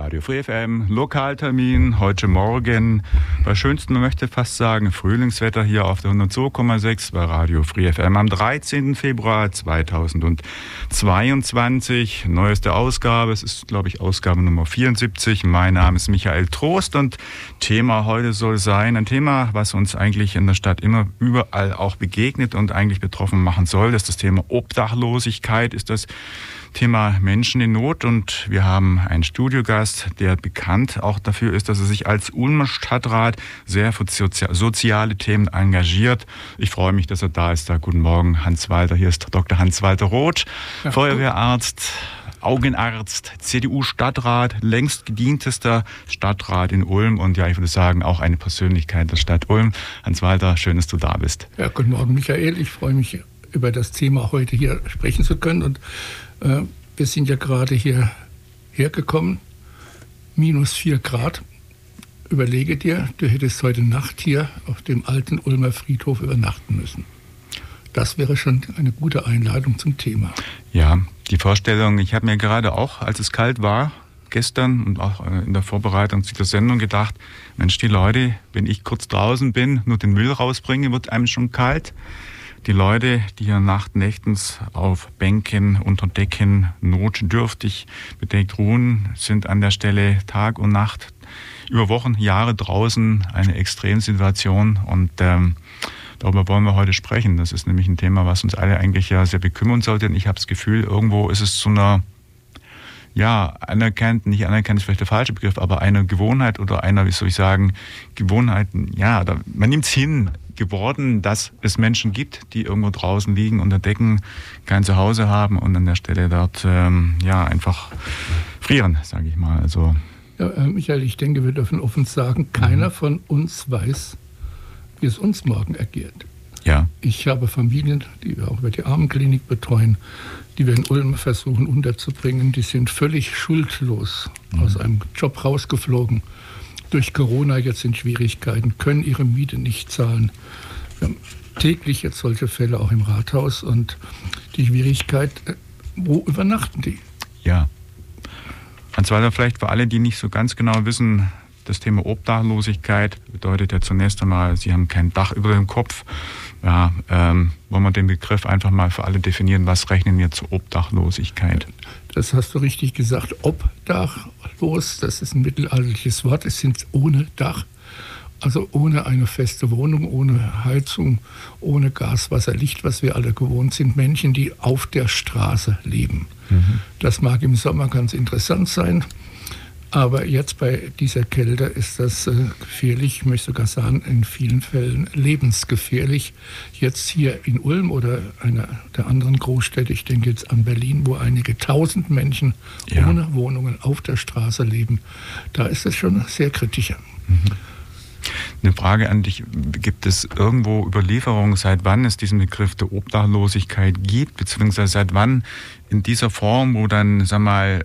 Radio Free FM, Lokaltermin, heute Morgen. Bei schönstem, man möchte fast sagen, Frühlingswetter hier auf der 102,6 bei Radio Free FM am 13. Februar 2022. Neueste Ausgabe, es ist, glaube ich, Ausgabe Nummer 74. Mein Name ist Michael Trost und Thema heute soll sein, ein Thema, was uns eigentlich in der Stadt immer überall auch begegnet und eigentlich betroffen machen soll. Das ist das Thema Obdachlosigkeit, ist das Thema Menschen in Not und wir haben einen Studiogast, der bekannt auch dafür ist, dass er sich als Ulmer Stadtrat sehr für soziale Themen engagiert. Ich freue mich, dass er da ist. Da guten Morgen, Hans Walter. Hier ist Dr. Hans-Walter Roth, ja, Feuerwehrarzt. Augenarzt, CDU-Stadtrat, längst gedientester Stadtrat in Ulm und ja, ich würde sagen, auch eine Persönlichkeit der Stadt Ulm. Hans-Walter, schön, dass du da bist. Ja, guten Morgen, Michael. Ich freue mich, über das Thema heute hier sprechen zu können und wir sind ja gerade hier hergekommen, minus vier Grad. Überlege dir, du hättest heute Nacht hier auf dem alten Ulmer Friedhof übernachten müssen. Das wäre schon eine gute Einladung zum Thema. Ja, die Vorstellung, ich habe mir gerade auch, als es kalt war, gestern und auch äh, in der Vorbereitung zu der Sendung gedacht, Mensch, die Leute, wenn ich kurz draußen bin, nur den Müll rausbringe, wird einem schon kalt. Die Leute, die hier nachtnächtens auf Bänken, unter Decken notdürftig bedeckt ruhen, sind an der Stelle Tag und Nacht über Wochen, Jahre draußen eine Extremsituation und ähm, darüber wollen wir heute sprechen. Das ist nämlich ein Thema, was uns alle eigentlich ja sehr bekümmern sollte. Und ich habe das Gefühl, irgendwo ist es zu einer ja, anerkannt, nicht anerkannt ist vielleicht der falsche Begriff, aber einer Gewohnheit oder einer, wie soll ich sagen, Gewohnheiten, ja, man nimmt es hin, geworden, dass es Menschen gibt, die irgendwo draußen liegen unter Decken, kein Zuhause haben und an der Stelle dort ähm, ja einfach frieren, sage ich mal. Also ja, äh, Michael, ich denke, wir dürfen offen sagen, keiner mhm. von uns weiß, wie es uns morgen ergeht. Ja. Ich habe Familien, die wir auch über die Armenklinik betreuen, die wir in Ulm versuchen unterzubringen. Die sind völlig schuldlos mhm. aus einem Job rausgeflogen durch Corona jetzt in Schwierigkeiten, können ihre Miete nicht zahlen. Wir haben täglich jetzt solche Fälle auch im Rathaus und die Schwierigkeit, äh, wo übernachten die? Ja. Hans Walter, vielleicht für alle, die nicht so ganz genau wissen, das Thema Obdachlosigkeit bedeutet ja zunächst einmal, sie haben kein Dach über dem Kopf. Ja, ähm, wollen wir den Begriff einfach mal für alle definieren, was rechnen wir zur Obdachlosigkeit? Das hast du richtig gesagt. Obdachlos, das ist ein mittelalterliches Wort. Es sind ohne Dach, also ohne eine feste Wohnung, ohne Heizung, ohne Gas, Wasser, Licht, was wir alle gewohnt sind. Menschen, die auf der Straße leben. Mhm. Das mag im Sommer ganz interessant sein. Aber jetzt bei dieser Kälte ist das äh, gefährlich, ich möchte sogar sagen, in vielen Fällen lebensgefährlich. Jetzt hier in Ulm oder einer der anderen Großstädte, ich denke jetzt an Berlin, wo einige tausend Menschen ja. ohne Wohnungen auf der Straße leben, da ist es schon sehr kritisch. Mhm. Eine Frage an dich. Gibt es irgendwo Überlieferungen, seit wann es diesen Begriff der Obdachlosigkeit gibt, beziehungsweise seit wann in dieser Form, wo dann, sag mal,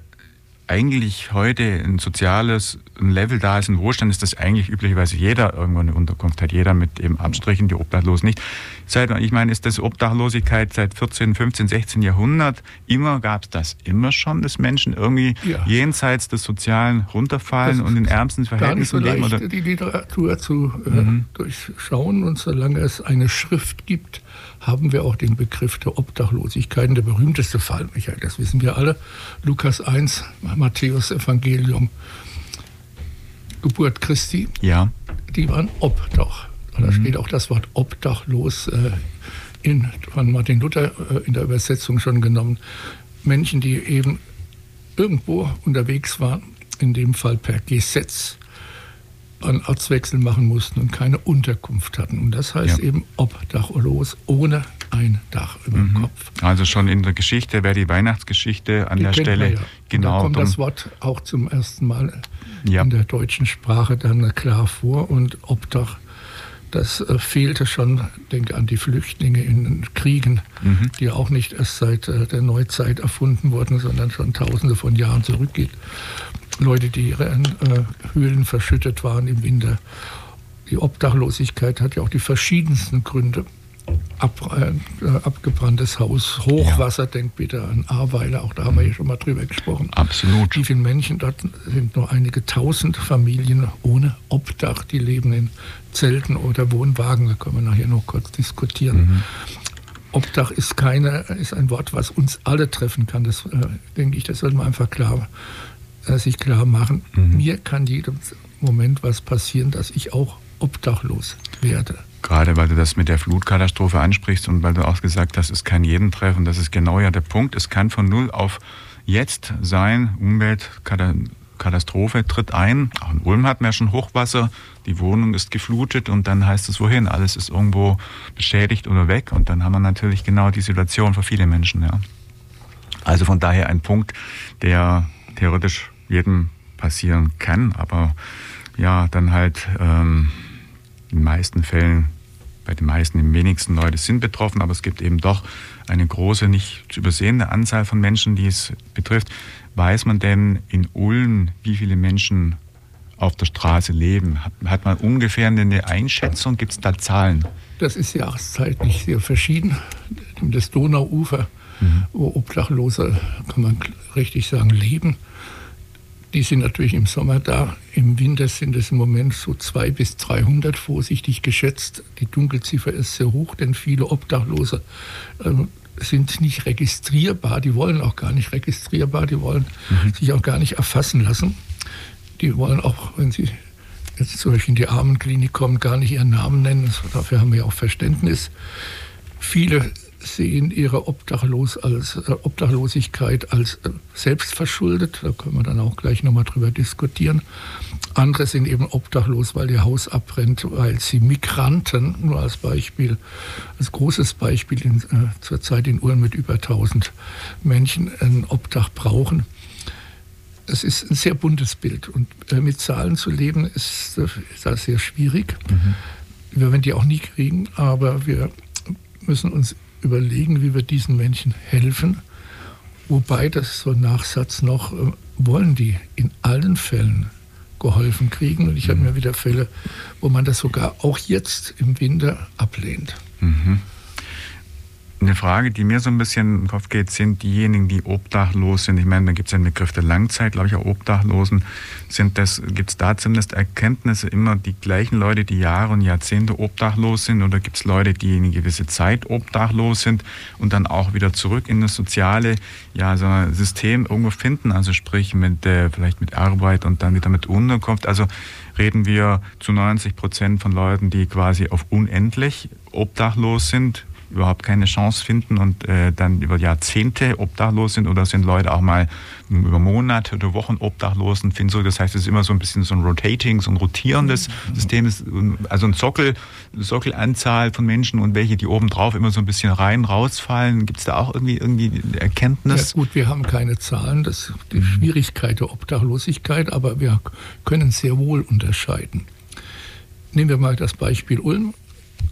eigentlich heute ein soziales Level da ist, ein Wohlstand, ist das eigentlich üblicherweise jeder irgendwo eine Unterkunft hat. Jeder mit eben Abstrichen, die Obdachlosen nicht. Seit, ich meine, ist das Obdachlosigkeit seit 14, 15, 16 Jahrhundert. Immer gab es das immer schon, dass Menschen irgendwie ja. jenseits des Sozialen runterfallen und in ärmsten Verhältnissen leben. Oder? die Literatur zu äh, mhm. durchschauen und solange es eine Schrift gibt, haben wir auch den Begriff der Obdachlosigkeit. Der berühmteste Fall, Michael, das wissen wir alle, Lukas 1, Matthäus Evangelium, Geburt Christi. Ja. Die waren Obdach. Da mhm. steht auch das Wort obdachlos äh, in, von Martin Luther äh, in der Übersetzung schon genommen. Menschen, die eben irgendwo unterwegs waren, in dem Fall per Gesetz einen Ortswechsel machen mussten und keine Unterkunft hatten. Und das heißt ja. eben obdachlos, ohne ein Dach über dem mhm. Kopf. Also schon in der Geschichte wäre die Weihnachtsgeschichte an die der Stelle ja. genau. da kommt das Wort auch zum ersten Mal ja. in der deutschen Sprache dann klar vor und Obdach Das äh, fehlte schon, denke an die Flüchtlinge in Kriegen, mhm. die auch nicht erst seit äh, der Neuzeit erfunden wurden, sondern schon tausende von Jahren zurückgeht. Leute, die ihre äh, Höhlen verschüttet waren im Winter. Die Obdachlosigkeit hat ja auch die verschiedensten Gründe ab, äh, abgebranntes Haus, Hochwasser, ja. denkt bitte an Ahrweiler, auch da haben wir ja schon mal drüber gesprochen. Absolut. Wie viele Menschen, dort sind nur einige tausend Familien ohne Obdach, die leben in Zelten oder Wohnwagen, da können wir nachher noch kurz diskutieren. Mhm. Obdach ist keine, ist ein Wort, was uns alle treffen kann. Das äh, denke ich, das sollte man einfach klar, äh, sich klar machen. Mhm. Mir kann jedem Moment was passieren, dass ich auch obdachlos werde. Gerade weil du das mit der Flutkatastrophe ansprichst und weil du auch gesagt hast, es kann jeden treffen, das ist genau ja der Punkt. Es kann von null auf jetzt sein, Umweltkatastrophe tritt ein. Auch in Ulm hatten wir schon Hochwasser, die Wohnung ist geflutet und dann heißt es wohin? Alles ist irgendwo beschädigt oder weg und dann haben wir natürlich genau die Situation für viele Menschen. Ja. Also von daher ein Punkt, der theoretisch jedem passieren kann, aber ja, dann halt ähm, in den meisten Fällen bei den meisten, die wenigsten Leute sind betroffen, aber es gibt eben doch eine große, nicht zu übersehende Anzahl von Menschen, die es betrifft. Weiß man denn in Ulm, wie viele Menschen auf der Straße leben? Hat, hat man ungefähr eine Einschätzung? Gibt es da Zahlen? Das ist jahreszeitlich sehr verschieden. Das Donauufer, mhm. wo Obdachlose, kann man richtig sagen, leben, die sind natürlich im Sommer da. Im Winter sind es im Moment so 200 bis 300 vorsichtig geschätzt. Die Dunkelziffer ist sehr hoch, denn viele Obdachlose ähm, sind nicht registrierbar. Die wollen auch gar nicht registrierbar. Die wollen mhm. sich auch gar nicht erfassen lassen. Die wollen auch, wenn sie jetzt zum Beispiel in die Armenklinik kommen, gar nicht ihren Namen nennen. Dafür haben wir ja auch Verständnis. Viele sehen ihre Obdachlos als, äh, Obdachlosigkeit als äh, selbstverschuldet. Da können wir dann auch gleich nochmal drüber diskutieren. Andere sind eben obdachlos, weil ihr Haus abbrennt, weil sie Migranten, nur als Beispiel, als großes Beispiel in, äh, zurzeit in Ulm mit über 1000 Menschen ein Obdach brauchen. Es ist ein sehr buntes Bild und äh, mit Zahlen zu leben ist, äh, ist sehr schwierig. Mhm. Wir werden die auch nie kriegen, aber wir müssen uns überlegen, wie wir diesen Menschen helfen. Wobei, das so ein Nachsatz noch, äh, wollen die in allen Fällen geholfen kriegen. Und ich habe mhm. mir wieder Fälle, wo man das sogar auch jetzt im Winter ablehnt. Mhm. Eine Frage, die mir so ein bisschen in den Kopf geht, sind diejenigen, die obdachlos sind. Ich meine, da gibt es einen Begriff der Langzeit, glaube ich, auch Obdachlosen. Sind das, gibt es da zumindest Erkenntnisse immer die gleichen Leute, die Jahre und Jahrzehnte obdachlos sind? Oder gibt es Leute, die eine gewisse Zeit obdachlos sind und dann auch wieder zurück in das soziale ja, so System irgendwo finden? Also sprich mit, äh, vielleicht mit Arbeit und dann wieder mit Unterkunft. Also reden wir zu 90 Prozent von Leuten, die quasi auf unendlich obdachlos sind überhaupt keine Chance finden und äh, dann über Jahrzehnte obdachlos sind oder sind Leute auch mal über Monate oder Wochen obdachlos und finden so, das heißt, es ist immer so ein bisschen so ein Rotating, so ein rotierendes mhm. System, also ein Sockel, eine Sockelanzahl von Menschen und welche, die oben drauf immer so ein bisschen rein, rausfallen. Gibt es da auch irgendwie, irgendwie Erkenntnis? Ja gut, wir haben keine Zahlen, das ist die mhm. Schwierigkeit der Obdachlosigkeit, aber wir können sehr wohl unterscheiden. Nehmen wir mal das Beispiel Ulm.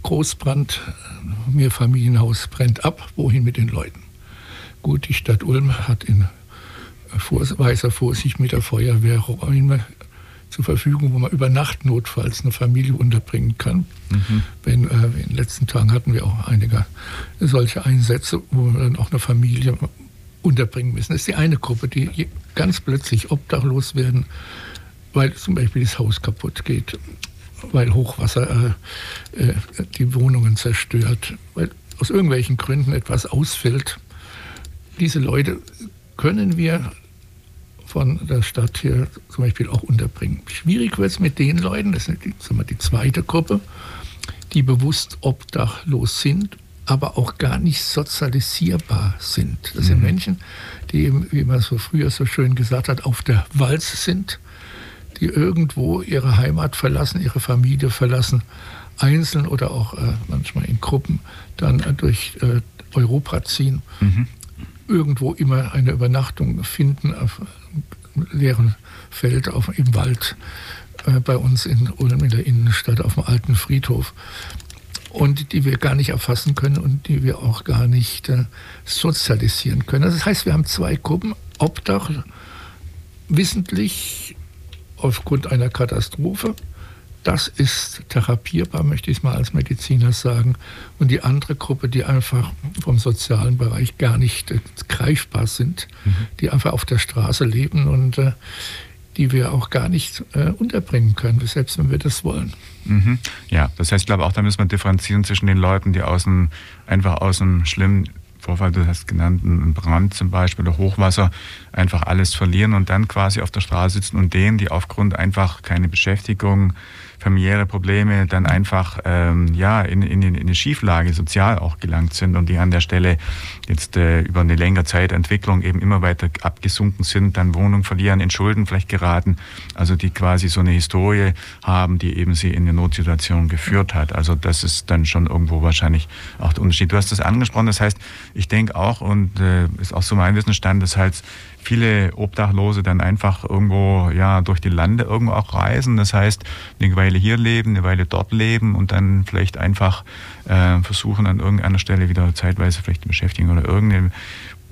Großbrand, mir Familienhaus brennt ab, wohin mit den Leuten? Gut, die Stadt Ulm hat in weißer Vorsicht mit der Feuerwehr Räume zur Verfügung, wo man über Nacht notfalls eine Familie unterbringen kann. Mhm. Wenn, äh, in den letzten Tagen hatten wir auch einige solche Einsätze, wo wir dann auch eine Familie unterbringen müssen. Das ist die eine Gruppe, die ganz plötzlich obdachlos werden, weil zum Beispiel das Haus kaputt geht weil Hochwasser äh, äh, die Wohnungen zerstört, weil aus irgendwelchen Gründen etwas ausfällt. Diese Leute können wir von der Stadt hier zum Beispiel auch unterbringen. Schwierig wird es mit den Leuten, das ist die, sagen wir, die zweite Gruppe, die bewusst obdachlos sind, aber auch gar nicht sozialisierbar sind. Das sind mhm. Menschen, die, wie man so früher so schön gesagt hat, auf der Walz sind, die irgendwo ihre Heimat verlassen, ihre Familie verlassen, einzeln oder auch äh, manchmal in Gruppen dann äh, durch äh, Europa ziehen, mhm. irgendwo immer eine Übernachtung finden auf einem leeren Feld auf, im Wald äh, bei uns in Ulm in der Innenstadt auf dem alten Friedhof und die wir gar nicht erfassen können und die wir auch gar nicht äh, sozialisieren können. Also das heißt, wir haben zwei Gruppen, Obdach wissentlich aufgrund einer Katastrophe. Das ist therapierbar, möchte ich es mal als Mediziner sagen. Und die andere Gruppe, die einfach vom sozialen Bereich gar nicht äh, greifbar sind, mhm. die einfach auf der Straße leben und äh, die wir auch gar nicht äh, unterbringen können, selbst wenn wir das wollen. Mhm. Ja, das heißt, ich glaube auch, da müssen wir differenzieren zwischen den Leuten, die aus einfach aus einem schlimmen Vorfall, du hast genannt, ein Brand zum Beispiel oder Hochwasser, einfach alles verlieren und dann quasi auf der Straße sitzen und denen, die aufgrund einfach keine Beschäftigung, familiäre Probleme dann einfach ähm, ja, in, in, in eine Schieflage sozial auch gelangt sind und die an der Stelle jetzt äh, über eine längere Zeit Entwicklung eben immer weiter abgesunken sind, dann Wohnung verlieren, in Schulden vielleicht geraten, also die quasi so eine Historie haben, die eben sie in eine Notsituation geführt hat. Also das ist dann schon irgendwo wahrscheinlich auch der Unterschied. Du hast das angesprochen, das heißt, ich denke auch und äh, ist auch so mein Wissensstand, dass halt viele Obdachlose dann einfach irgendwo ja durch die Lande irgendwo auch reisen. Das heißt, eine Weile hier leben, eine Weile dort leben und dann vielleicht einfach äh, versuchen an irgendeiner Stelle wieder zeitweise vielleicht eine Beschäftigung oder irgendeine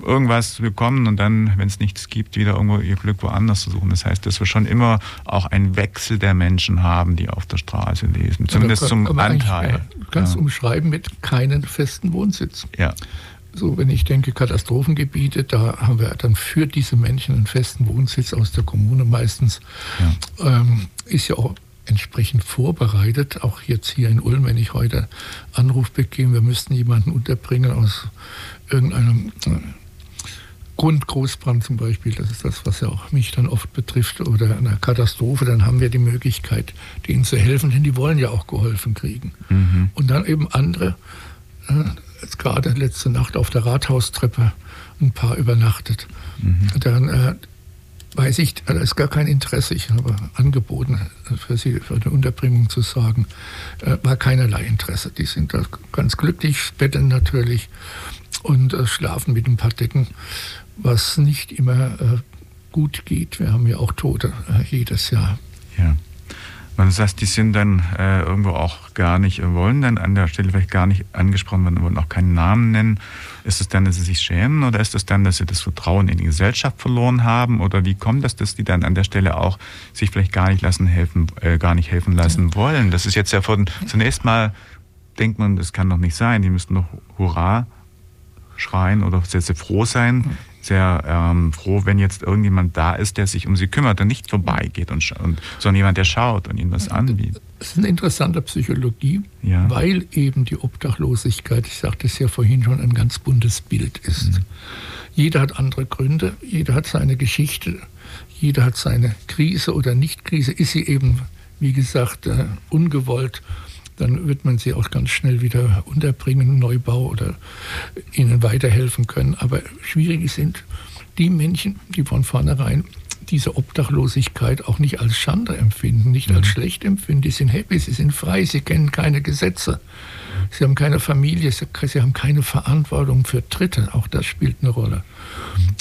irgendwas bekommen und dann, wenn es nichts gibt, wieder irgendwo ihr Glück woanders zu suchen. Das heißt, dass wir schon immer auch einen Wechsel der Menschen haben, die auf der Straße lesen. Zumindest kann, zum Anteil. Ja, du kannst ja. umschreiben mit keinen festen Wohnsitz. Ja so wenn ich denke Katastrophengebiete, da haben wir dann für diese Menschen einen festen Wohnsitz aus der Kommune meistens. Ja. Ähm, ist ja auch entsprechend vorbereitet. Auch jetzt hier in Ulm, wenn ich heute Anruf bekomme, wir müssten jemanden unterbringen aus irgendeinem äh, Grundgroßbrand zum Beispiel, das ist das, was ja auch mich dann oft betrifft, oder einer Katastrophe, dann haben wir die Möglichkeit, denen zu helfen, denn die wollen ja auch geholfen kriegen. Mhm. Und dann eben andere, äh, jetzt gerade letzte Nacht auf der Rathaustreppe ein paar übernachtet. Mhm. Dann äh, weiß ich, da ist gar kein Interesse. Ich habe angeboten, für sie für eine Unterbringung zu sorgen. Äh, war keinerlei Interesse. Die sind da ganz glücklich, betteln natürlich und äh, schlafen mit ein paar Decken, was nicht immer äh, gut geht. Wir haben ja auch Tote äh, jedes Jahr. Ja. Man sagt, die sind dann äh, irgendwo auch gar nicht, äh, wollen dann an der Stelle vielleicht gar nicht angesprochen werden, wollen auch keinen Namen nennen. Ist es dann, dass sie sich schämen oder ist es dann, dass sie das Vertrauen in die Gesellschaft verloren haben? Oder wie kommt das, dass die dann an der Stelle auch sich vielleicht gar nicht lassen helfen, äh, gar nicht helfen lassen wollen? Das ist jetzt ja von zunächst mal denkt man, das kann doch nicht sein. Die müssten doch Hurra schreien oder sehr, sehr froh sein, sehr ähm, froh, wenn jetzt irgendjemand da ist, der sich um sie kümmert und nicht vorbeigeht, und, und, sondern jemand, der schaut und ihnen was anbietet. Das ist eine interessante Psychologie, ja. weil eben die Obdachlosigkeit, ich sagte es ja vorhin schon, ein ganz buntes Bild ist. Mhm. Jeder hat andere Gründe, jeder hat seine Geschichte, jeder hat seine Krise oder Nicht-Krise. Ist sie eben, wie gesagt, äh, ungewollt dann wird man sie auch ganz schnell wieder unterbringen, Neubau oder ihnen weiterhelfen können. Aber schwierig sind die Menschen, die von vornherein diese Obdachlosigkeit auch nicht als Schande empfinden, nicht mhm. als schlecht empfinden. Die sind happy, sie sind frei, sie kennen keine Gesetze. Sie haben keine Familie, sie haben keine Verantwortung für Dritte. Auch das spielt eine Rolle.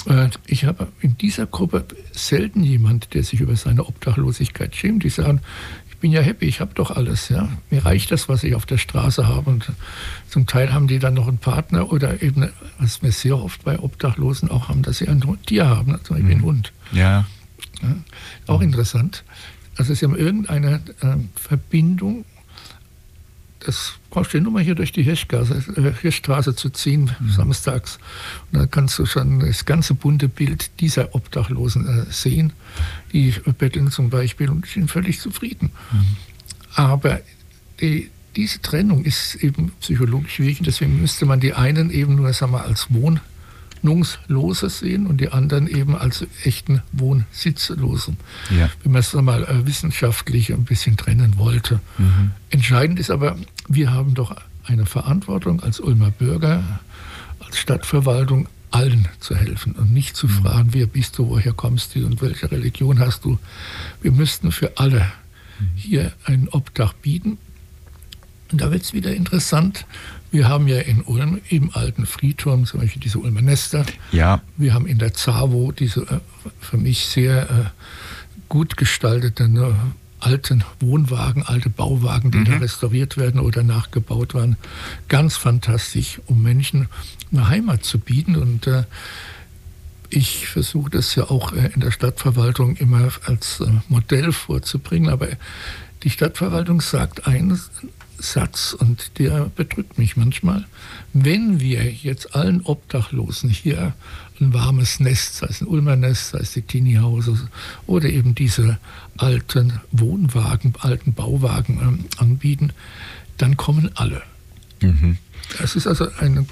Mhm. Ich habe in dieser Gruppe selten jemand, der sich über seine Obdachlosigkeit schämt. Die sagen, bin ja happy, ich habe doch alles. Ja. Mir reicht das, was ich auf der Straße habe. Und zum Teil haben die dann noch einen Partner oder eben, was wir sehr oft bei Obdachlosen auch haben, dass sie ein Tier haben, zum Beispiel einen. Hund. Ja. ja. Auch interessant. Also sie haben irgendeine äh, Verbindung das brauchst du nur mal hier durch die Hirschgasse, äh, Hirschstraße zu ziehen, mhm. samstags. Und dann kannst du schon das ganze bunte Bild dieser Obdachlosen äh, sehen. Die betteln zum Beispiel und sind völlig zufrieden. Mhm. Aber die, diese Trennung ist eben psychologisch schwierig. Deswegen müsste man die einen eben nur sagen wir, als Wohn Wohnungslose sehen und die anderen eben als echten Wohnsitzlosen. Ja. Wenn man es mal äh, wissenschaftlich ein bisschen trennen wollte. Mhm. Entscheidend ist aber, wir haben doch eine Verantwortung als Ulmer Bürger, als Stadtverwaltung, allen zu helfen und nicht zu mhm. fragen, wer bist du, woher kommst du und welche Religion hast du. Wir müssten für alle mhm. hier ein Obdach bieten. Und da wird es wieder interessant, wir haben ja in Ulm im alten Friedturm zum Beispiel diese Ulmer Nester. Ja. Wir haben in der ZAWO diese äh, für mich sehr äh, gut gestaltete ne, alten Wohnwagen, alte Bauwagen, die mhm. da restauriert werden oder nachgebaut waren. Ganz fantastisch, um Menschen eine Heimat zu bieten. Und äh, ich versuche das ja auch äh, in der Stadtverwaltung immer als äh, Modell vorzubringen. Aber die Stadtverwaltung sagt einen Satz und der bedrückt mich manchmal. Wenn wir jetzt allen Obdachlosen hier ein warmes Nest, sei es ein Ulmer Nest, sei es die Teenie-Hause oder eben diese alten Wohnwagen, alten Bauwagen ähm, anbieten, dann kommen alle. Mhm. Das ist also ein,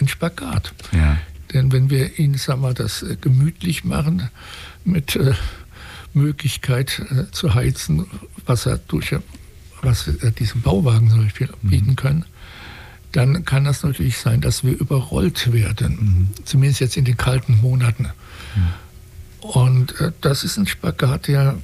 ein Spagat. Ja. Denn wenn wir ihnen sagen wir, das äh, gemütlich machen mit äh, Möglichkeit äh, zu heizen, Wasser durch was äh, diesen Bauwagen zum Beispiel mhm. bieten können, dann kann das natürlich sein, dass wir überrollt werden, mhm. zumindest jetzt in den kalten Monaten. Mhm. Und äh, das ist ein Spagat, der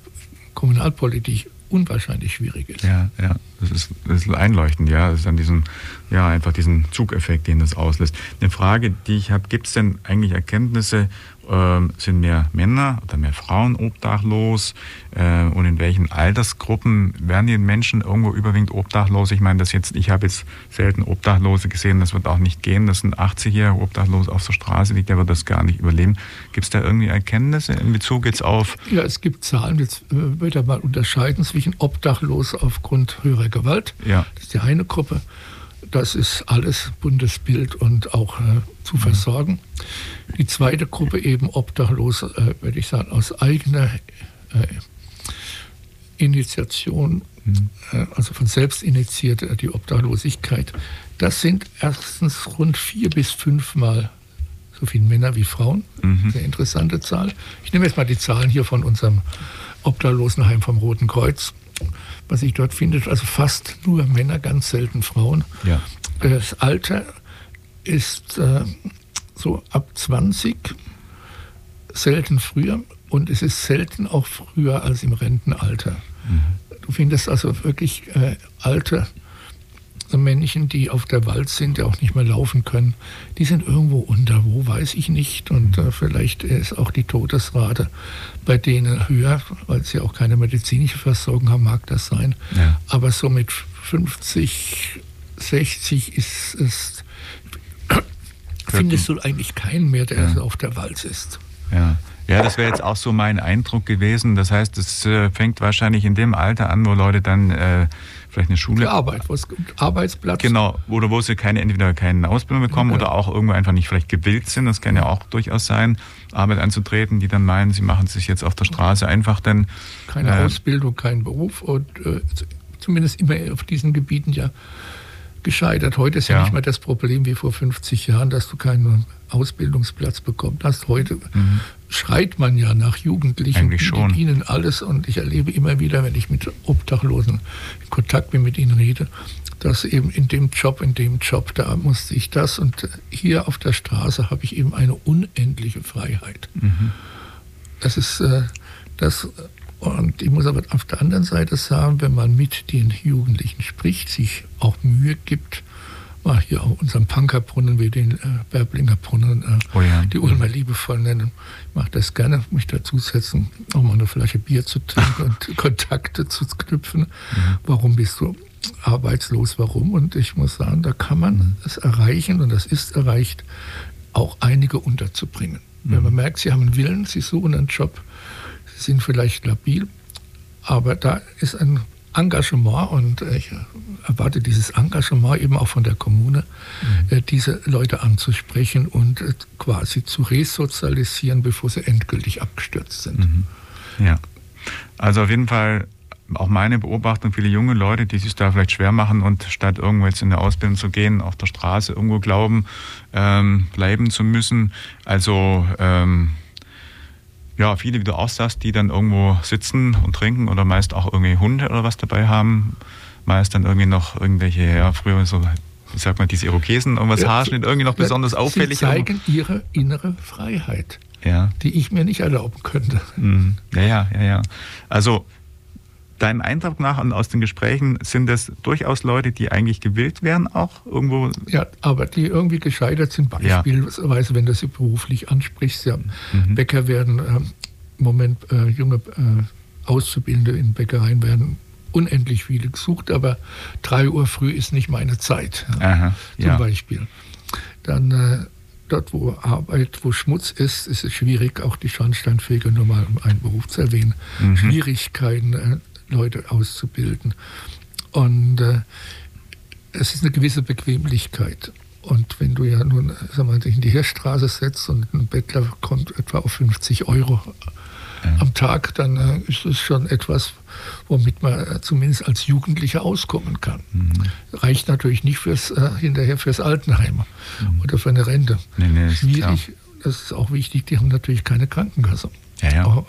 kommunalpolitisch unwahrscheinlich schwierig ist. Ja, ja, das ist, das ist einleuchtend, ja. Das ist dann diesen, ja, einfach diesen Zugeffekt, den das auslöst. Eine Frage, die ich habe, gibt es denn eigentlich Erkenntnisse, sind mehr Männer oder mehr Frauen obdachlos äh, und in welchen Altersgruppen werden die Menschen irgendwo überwiegend obdachlos? Ich meine, das jetzt, ich habe jetzt selten Obdachlose gesehen, das wird auch nicht gehen, dass ein 80-jähriger obdachlos auf der Straße liegt, der wird das gar nicht überleben. Gibt es da irgendwie Erkenntnisse in Bezug jetzt auf? Ja, es gibt Zahlen, jetzt äh, wird er mal unterscheiden zwischen obdachlos aufgrund höherer Gewalt, ja. das ist die eine Gruppe, das ist alles Bundesbild und auch äh, zu versorgen. Die zweite Gruppe eben obdachlos, äh, würde ich sagen, aus eigener äh, Initiation, mhm. äh, also von selbst initiiert äh, die Obdachlosigkeit. Das sind erstens rund vier bis fünfmal so viele Männer wie Frauen. Mhm. Sehr interessante Zahl. Ich nehme jetzt mal die Zahlen hier von unserem Obdachlosenheim vom Roten Kreuz was ich dort finde, also fast nur Männer, ganz selten Frauen. Ja. Das Alter ist äh, so ab 20, selten früher und es ist selten auch früher als im Rentenalter. Mhm. Du findest also wirklich äh, alte Männchen, die auf der Wald sind, die auch nicht mehr laufen können, die sind irgendwo unter. Wo weiß ich nicht. Und äh, vielleicht ist auch die Todesrate bei denen höher, weil sie auch keine medizinische Versorgung haben, mag das sein. Ja. Aber so mit 50, 60 ist es, findest du eigentlich keinen mehr, der ja. auf der Wald ist. Ja. Ja, das wäre jetzt auch so mein Eindruck gewesen. Das heißt, es äh, fängt wahrscheinlich in dem Alter an, wo Leute dann äh, vielleicht eine Schule. Für Arbeit, wo es Arbeitsplatz. Genau, oder wo sie keine, entweder keine Ausbildung bekommen ja. oder auch irgendwo einfach nicht vielleicht gewillt sind, das kann ja auch durchaus sein, Arbeit anzutreten, die dann meinen, sie machen sich jetzt auf der Straße einfach denn. Keine äh, Ausbildung, kein Beruf und äh, zumindest immer auf diesen Gebieten ja gescheitert. Heute ist ja, ja, nicht mehr das Problem wie vor 50 Jahren, dass du keinen Ausbildungsplatz bekommen hast. Heute mhm. schreit man ja nach Jugendlichen, Eigentlich schon. ihnen alles. Und ich erlebe immer wieder, wenn ich mit Obdachlosen in Kontakt bin, mit ihnen rede, dass eben in dem Job, in dem Job, da musste ich das. Und hier auf der Straße habe ich eben eine unendliche Freiheit. Mhm. Das ist äh, das und ich muss aber auf der anderen Seite sagen, wenn man mit den Jugendlichen spricht, sich auch Mühe gibt, mal hier auch unseren Punkerbrunnen wie den äh, Berblinger Brunnen, äh, oh ja. die Ulmer liebevoll nennen. Ich mache das gerne, mich dazusetzen, auch mal eine Flasche Bier zu trinken und Kontakte zu knüpfen. Mhm. Warum bist du arbeitslos? Warum? Und ich muss sagen, da kann man es erreichen und das ist erreicht, auch einige unterzubringen. Mhm. Wenn man merkt, sie haben einen Willen, sie suchen einen Job, sind vielleicht labil, aber da ist ein Engagement und ich erwarte dieses Engagement eben auch von der Kommune, mhm. Äh, diese Leute anzusprechen und äh, quasi zu resozialisieren, bevor sie endgültig abgestürzt sind. Mhm. Ja, also auf jeden Fall auch meine Beobachtung, viele junge Leute, die sich da vielleicht schwer machen und statt irgendwo jetzt in der Ausbildung zu gehen, auf der Straße irgendwo glauben, ähm, bleiben zu müssen. Also ähm, ja, viele, wie du auch sagst, die dann irgendwo sitzen und trinken oder meist auch irgendwie Hunde oder was dabei haben. Meist dann irgendwie noch irgendwelche, ja, früher so, wie sagt man, diese Irokesen, irgendwas ja, Haarschnitt, irgendwie noch besonders auffällig. Sie zeigen ihre innere Freiheit, ja. die ich mir nicht erlauben könnte. Mhm. Ja, ja, ja, ja. Also deinem Eindruck nach und aus den Gesprächen sind das durchaus Leute, die eigentlich gewillt wären, auch irgendwo. Ja, aber die irgendwie gescheitert sind, beispielsweise, ja. wenn du sie beruflich ansprichst. Ja, mhm. Bäcker werden äh, im Moment äh, junge äh, Auszubildende in Bäckereien werden unendlich viele gesucht, aber 3 Uhr früh ist nicht meine Zeit, Aha, zum ja. Beispiel. Dann äh, dort, wo Arbeit, wo Schmutz ist, ist es schwierig, auch die Schornsteinfeger, nur mal um einen Beruf zu erwähnen, Mhm. Schwierigkeiten, äh, Leute auszubilden. Und äh, es ist eine gewisse Bequemlichkeit. Und wenn du ja nun sag mal, dich in die Heerstraße setzt und ein Bettler kommt etwa auf 50 Euro am Tag, dann äh, ist es schon etwas, womit man äh, zumindest als Jugendlicher auskommen kann. Reicht natürlich nicht fürs, äh, hinterher fürs Altenheim oder für eine Rente. Nee, nee, Schwierig, das ist auch wichtig, die haben natürlich keine Krankenkasse. Ja, ja.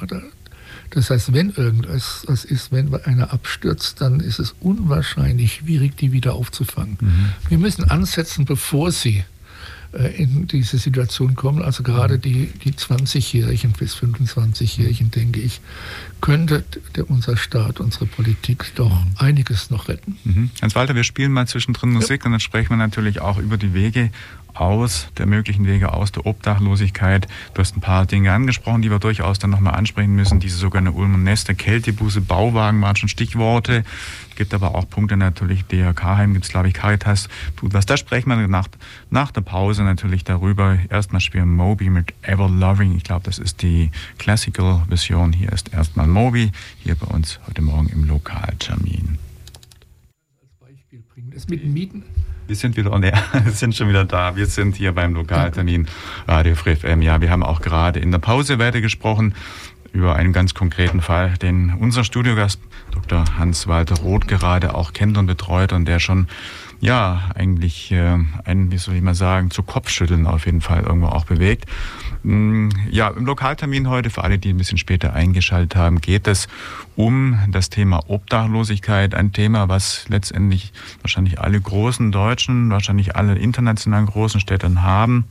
Das heißt, wenn irgendwas was ist, wenn einer abstürzt, dann ist es unwahrscheinlich schwierig, die wieder aufzufangen. Mhm. Wir müssen ansetzen, bevor sie äh, in diese Situation kommen. Also gerade die, die 20-Jährigen bis 25-Jährigen, denke ich, könnte der, unser Staat, unsere Politik doch einiges noch retten. Mhm. Hans-Walter, wir spielen mal zwischendrin Musik und dann sprechen wir natürlich auch über die Wege aus, der möglichen Wege aus der Obdachlosigkeit. Du hast ein paar Dinge angesprochen, die wir durchaus dann nochmal ansprechen müssen. Diese sogenannte Ulm und Neste, Kältebuße, Bauwagen waren schon Stichworte. Gibt aber auch Punkte natürlich, DRK-Heim gibt es, glaube ich, Caritas tut was. Da sprechen wir nach, nach der Pause natürlich darüber. Erstmal spielen Moby mit Ever Loving. Ich glaube, das ist die Classical-Version. Hier ist erstmal Moby, hier bei uns heute Morgen im Lokaltermin. Beispiel bringen. Das mit Mieten Wir sind wieder on air. Wir sind schon wieder da. Wir sind hier beim Lokaltermin Radio Free FM. Ja, wir haben auch gerade in der Pause weiter gesprochen über einen ganz konkreten Fall, den unser Studiogast Dr. Hans-Walter Roth gerade auch kennt und betreut und der schon ja, eigentlich äh, einen, wie soll ich mal sagen, zu Kopfschütteln auf jeden Fall irgendwo auch bewegt. Mm, Ja, im Lokaltermin heute, für alle, die ein bisschen später eingeschaltet haben, geht es um das Thema Obdachlosigkeit. Ein Thema, was letztendlich wahrscheinlich alle großen deutschen, wahrscheinlich alle internationalen großen Städten haben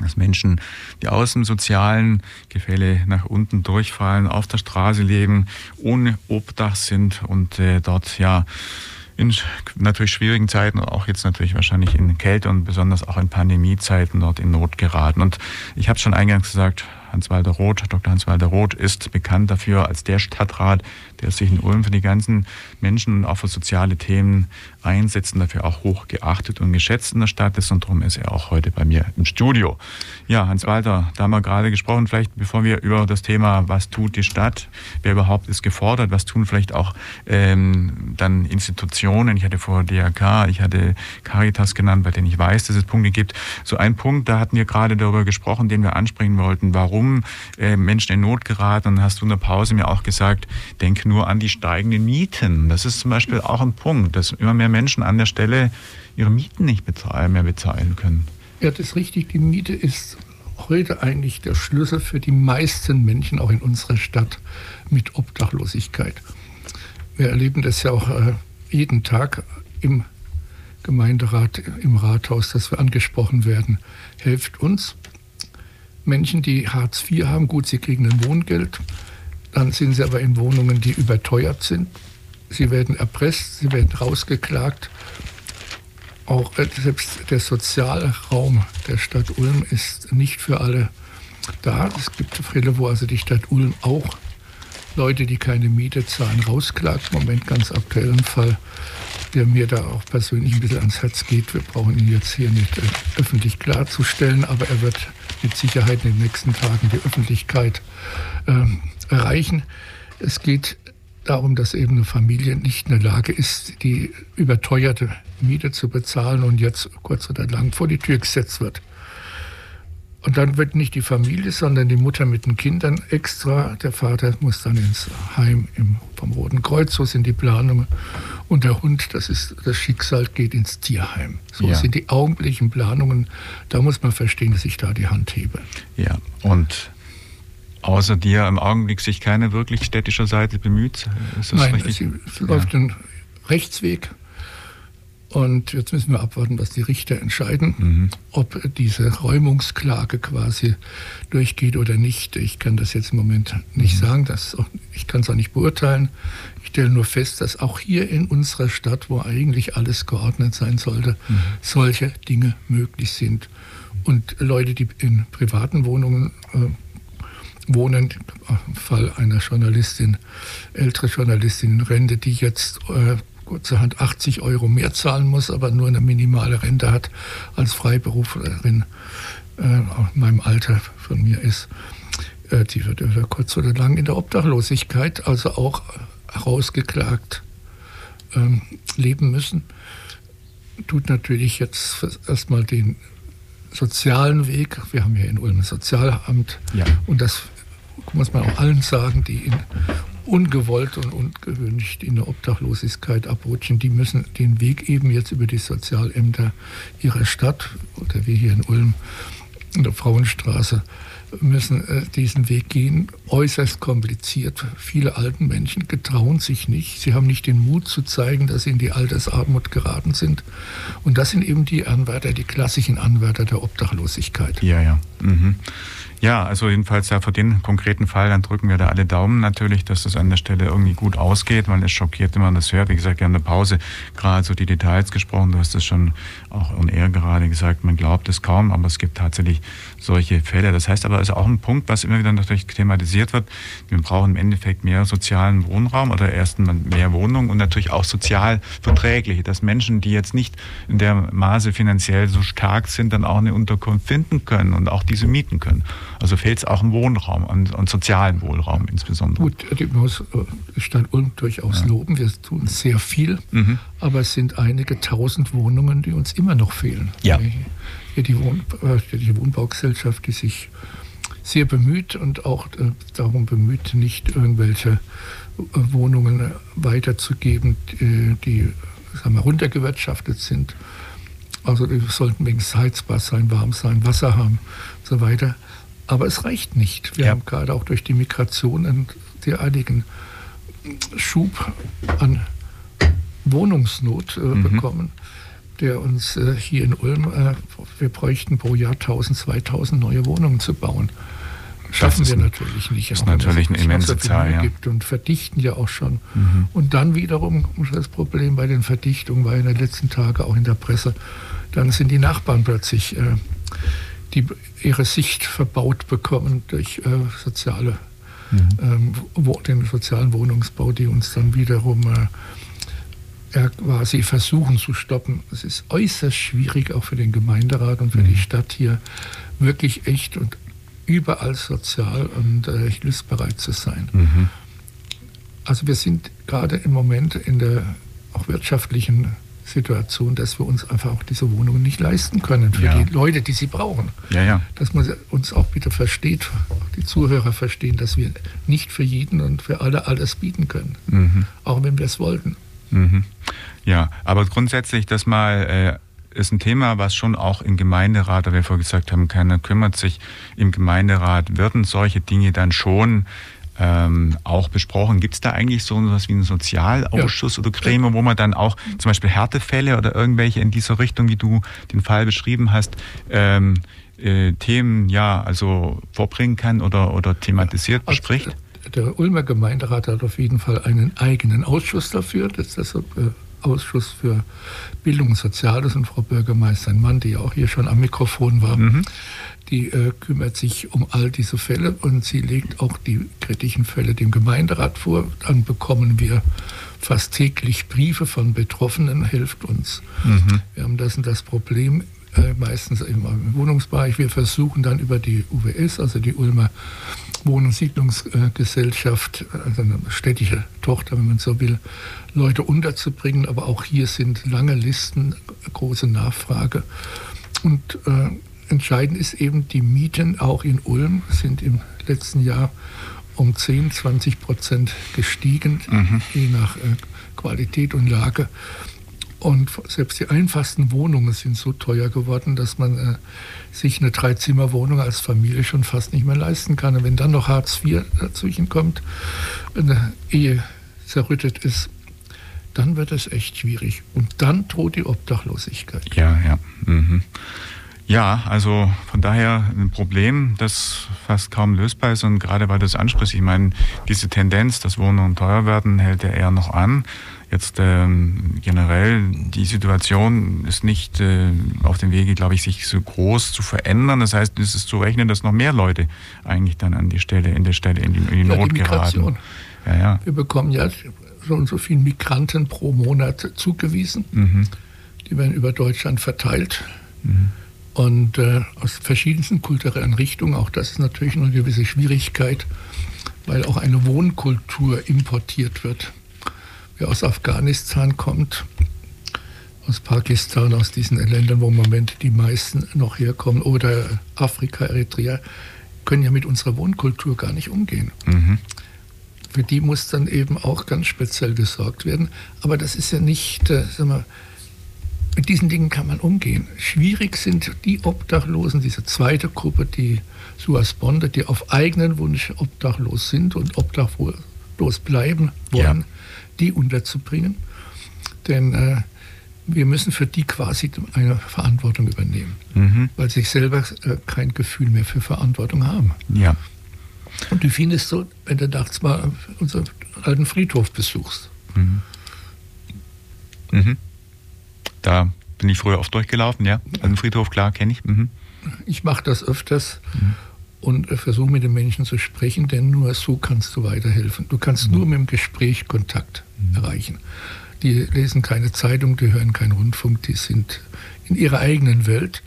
dass Menschen, die aus dem sozialen Gefälle nach unten durchfallen, auf der Straße leben, ohne Obdach sind und äh, dort ja in natürlich schwierigen Zeiten, auch jetzt natürlich wahrscheinlich in Kälte und besonders auch in Pandemiezeiten dort in Not geraten. Und ich habe schon eingangs gesagt, Hans-Walter Roth, Dr. Hans-Walter Roth ist bekannt dafür als der Stadtrat, der sich in Ulm für die ganzen Menschen und auch für soziale Themen einsetzt und dafür auch hoch geachtet und geschätzt in der Stadt ist und darum ist er auch heute bei mir im Studio. Ja, Hans-Walter, da haben wir gerade gesprochen, vielleicht bevor wir über das Thema, was tut die Stadt, wer überhaupt ist gefordert, was tun vielleicht auch ähm, dann Institutionen, ich hatte vorher DRK, ich hatte Caritas genannt, bei denen ich weiß, dass es Punkte gibt. So ein Punkt, da hatten wir gerade darüber gesprochen, den wir ansprechen wollten, warum äh, Menschen in Not geraten. Und hast du in der Pause mir auch gesagt, denk nur an die steigenden Mieten. Das ist zum Beispiel auch ein Punkt, dass immer mehr Menschen an der Stelle ihre Mieten nicht bezahlen, mehr bezahlen können. Ja, das ist richtig. Die Miete ist heute eigentlich der Schlüssel für die meisten Menschen, auch in unserer Stadt, mit Obdachlosigkeit. Wir erleben das ja auch äh, jeden Tag im Gemeinderat, im Rathaus, dass wir angesprochen werden. Helft uns. Menschen, die Hartz IV haben, gut, sie kriegen ein Wohngeld. Dann sind sie aber in Wohnungen, die überteuert sind. Sie werden erpresst, sie werden rausgeklagt auch äh, selbst der Sozialraum der Stadt Ulm ist nicht für alle da. Es gibt Fälle, wo also die Stadt Ulm auch Leute, die keine Miete zahlen, rausklagt. Im Moment ganz aktuellen Fall, der mir da auch persönlich ein bisschen ans Herz geht. Wir brauchen ihn jetzt hier nicht äh, öffentlich klarzustellen, aber er wird mit Sicherheit in den nächsten Tagen die Öffentlichkeit ähm, erreichen. Es geht darum, dass eben eine Familie nicht in der Lage ist, die überteuerte Miete zu bezahlen und jetzt kurz oder lang vor die Tür gesetzt wird. Und dann wird nicht die Familie, sondern die Mutter mit den Kindern extra. Der Vater muss dann ins Heim im, vom Roten Kreuz, so sind die Planungen. Und der Hund, das ist das Schicksal, geht ins Tierheim. So Ja. sind die augenblicklichen Planungen. Da muss man verstehen, dass ich da die Hand hebe. Ja, und außer dir im Augenblick sich keine wirklich städtischer Seite bemüht. Nein, richtig? sie, es läuft ein Rechtsweg. Und jetzt müssen wir abwarten, was die Richter entscheiden, Mhm. ob diese Räumungsklage quasi durchgeht oder nicht. Ich kann das jetzt im Moment nicht Mhm. sagen. Das auch, ich kann es auch nicht beurteilen. Ich stelle nur fest, dass auch hier in unserer Stadt, wo eigentlich alles geordnet sein sollte, Mhm. solche Dinge möglich sind. Und Leute, die in privaten Wohnungen äh, wohnen. Im Fall einer Journalistin, ältere Journalistin in Rente, die jetzt äh, kurzerhand 80 Euro mehr zahlen muss, aber nur eine minimale Rente hat als Freiberuflerin äh, in meinem Alter von mir ist. Äh, die wird über kurz oder lang in der Obdachlosigkeit, also auch rausgeklagt ähm, leben müssen. Tut natürlich jetzt erstmal den sozialen Weg. Wir haben ja in Ulm ein Sozialamt ja. und das muss man auch allen sagen, die in ungewollt und ungewöhnlich in der Obdachlosigkeit abrutschen, die müssen den Weg eben jetzt über die Sozialämter ihrer Stadt oder wie hier in Ulm in der Frauenstraße müssen äh, diesen Weg gehen. Äußerst kompliziert. Viele alten Menschen getrauen sich nicht. Sie haben nicht den Mut zu zeigen, dass sie in die Altersarmut geraten sind. Und das sind eben die Anwärter, die klassischen Anwärter der Obdachlosigkeit. Ja, ja. Mhm. Ja, also jedenfalls ja für den konkreten Fall, dann drücken wir da alle Daumen natürlich, dass das an der Stelle irgendwie gut ausgeht, weil es schockiert, wenn man das hört. Wie gesagt, gerne eine Pause, gerade so die Details gesprochen, du hast das schon auch on air gerade gesagt, man glaubt es kaum, aber es gibt tatsächlich solche Fälle. Das heißt aber, es ist auch ein Punkt, was immer wieder natürlich thematisiert wird. Wir brauchen im Endeffekt mehr sozialen Wohnraum oder erstmal mehr Wohnungen und natürlich auch sozial verträgliche, dass Menschen, die jetzt nicht in der Maße finanziell so stark sind, dann auch eine Unterkunft finden können und auch diese mieten können. Also fehlt es auch im Wohnraum, an, an sozialen Wohnraum insbesondere. Gut, die muss äh, Stadt Ulm durchaus ja. loben. Wir tun sehr viel, mhm. aber es sind einige tausend Wohnungen, die uns immer noch fehlen. Ja. Hier die, Wohn äh, die Wohnbaugesellschaft, die sich sehr bemüht und auch äh, darum bemüht, nicht irgendwelche äh, Wohnungen weiterzugeben, die, die sagen wir, runtergewirtschaftet sind. Also die sollten wenigstens heizbar sein, warm sein, Wasser haben und so weiter. Aber es reicht nicht. Wir ja. haben gerade auch durch die Migration einen derartigen Schub an Wohnungsnot äh, mhm. bekommen, der uns äh, hier in Ulm, äh, wir bräuchten pro Jahr 1000, 2000 neue Wohnungen zu bauen. Schaffen wir natürlich nicht. Das ist natürlich eine immense Zahl. Ja. Gibt und verdichten ja auch schon. Mhm. Und dann wiederum das Problem bei den Verdichtungen war in den letzten Tagen auch in der Presse, dann sind die Nachbarn plötzlich äh, die ihre Sicht verbaut bekommen durch äh, soziale, mhm. ähm, wo, den sozialen Wohnungsbau, die uns dann wiederum äh, quasi versuchen zu stoppen. Es ist äußerst schwierig, auch für den Gemeinderat und für mhm. die Stadt hier wirklich echt und überall sozial und äh, hilfsbereit zu sein. Mhm. Also wir sind gerade im Moment in der auch wirtschaftlichen Situation, dass wir uns einfach auch diese Wohnungen nicht leisten können für ja. die Leute, die sie brauchen. Ja, ja. Dass man uns auch bitte versteht, die Zuhörer verstehen, dass wir nicht für jeden und für alle alles bieten können, mhm. auch wenn wir es wollten. Mhm. Ja, aber grundsätzlich, das mal äh, ist ein Thema, was schon auch im Gemeinderat, da wir vorher gesagt haben, keiner kümmert sich im Gemeinderat, werden solche Dinge dann schon ähm, auch besprochen. Gibt es da eigentlich so etwas wie einen Sozialausschuss ja. oder Gremium, wo man dann auch zum Beispiel Härtefälle oder irgendwelche in dieser Richtung, wie du den Fall beschrieben hast, ähm, äh, Themen ja also vorbringen kann oder, oder thematisiert also, bespricht? Der Ulmer Gemeinderat hat auf jeden Fall einen eigenen Ausschuss dafür. Das ist das äh, Ausschuss für Bildung und Soziales und Frau Bürgermeisterin Mann, die auch hier schon am Mikrofon war. Mhm die äh, kümmert sich um all diese Fälle und sie legt auch die kritischen Fälle dem Gemeinderat vor. Dann bekommen wir fast täglich Briefe von Betroffenen, hilft uns. Mhm. Wir haben das und das Problem, äh, meistens im, im Wohnungsbereich. Wir versuchen dann über die UWS, also die Ulmer Wohn- und Siedlungsgesellschaft, also eine städtische Tochter, wenn man so will, Leute unterzubringen. Aber auch hier sind lange Listen, große Nachfrage. Und äh, Entscheidend ist eben, die Mieten auch in Ulm sind im letzten Jahr um 10, 20 Prozent gestiegen, mhm. je nach äh, Qualität und Lage. Und selbst die einfachsten Wohnungen sind so teuer geworden, dass man äh, sich eine Dreizimmerwohnung als Familie schon fast nicht mehr leisten kann. Und wenn dann noch Hartz IV dazwischen kommt, eine Ehe zerrüttet ist, dann wird es echt schwierig. Und dann droht die Obdachlosigkeit. Ja, ja. Mhm. Ja, also von daher ein Problem, das fast kaum lösbar ist und gerade weil du es ansprichst, ich meine, diese Tendenz, dass Wohnungen teuer werden, hält ja eher noch an. Jetzt ähm, generell, die Situation ist nicht äh, auf dem Wege, glaube ich, sich so groß zu verändern. Das heißt, es ist zu rechnen, dass noch mehr Leute eigentlich dann an die Stelle, in der Stelle in die, in die ja, Not die geraten. Ja, ja. Wir bekommen ja so und so viele Migranten pro Monat zugewiesen. Mhm. Die werden über Deutschland verteilt. Mhm. Und äh, aus verschiedensten kulturellen Richtungen, auch das ist natürlich eine gewisse Schwierigkeit, weil auch eine Wohnkultur importiert wird. Wer aus Afghanistan kommt, aus Pakistan, aus diesen Ländern, wo im Moment die meisten noch herkommen, oder Afrika, Eritrea, können ja mit unserer Wohnkultur gar nicht umgehen. Mhm. Für die muss dann eben auch ganz speziell gesorgt werden. Aber das ist ja nicht, äh, sag mal, mit diesen Dingen kann man umgehen. Schwierig sind die Obdachlosen, diese zweite Gruppe, die Suas Bonde, die auf eigenen Wunsch obdachlos sind und obdachlos bleiben wollen, ja. Die unterzubringen. Denn äh, wir müssen für die quasi eine Verantwortung übernehmen, mhm. weil sie selber äh, kein Gefühl mehr für Verantwortung haben. Ja. Und wie findest du, wenn du nachts mal unseren alten Friedhof besuchst? Mhm. Mhm. Da bin ich früher oft durchgelaufen, ja. Alten Friedhof, klar, kenne ich. Mhm. Ich mache das öfters mhm. Und versuche mit den Menschen zu sprechen, denn nur so kannst du weiterhelfen. Du kannst mhm. nur mit dem Gespräch Kontakt mhm. erreichen. Die lesen keine Zeitung, die hören keinen Rundfunk, die sind in ihrer eigenen Welt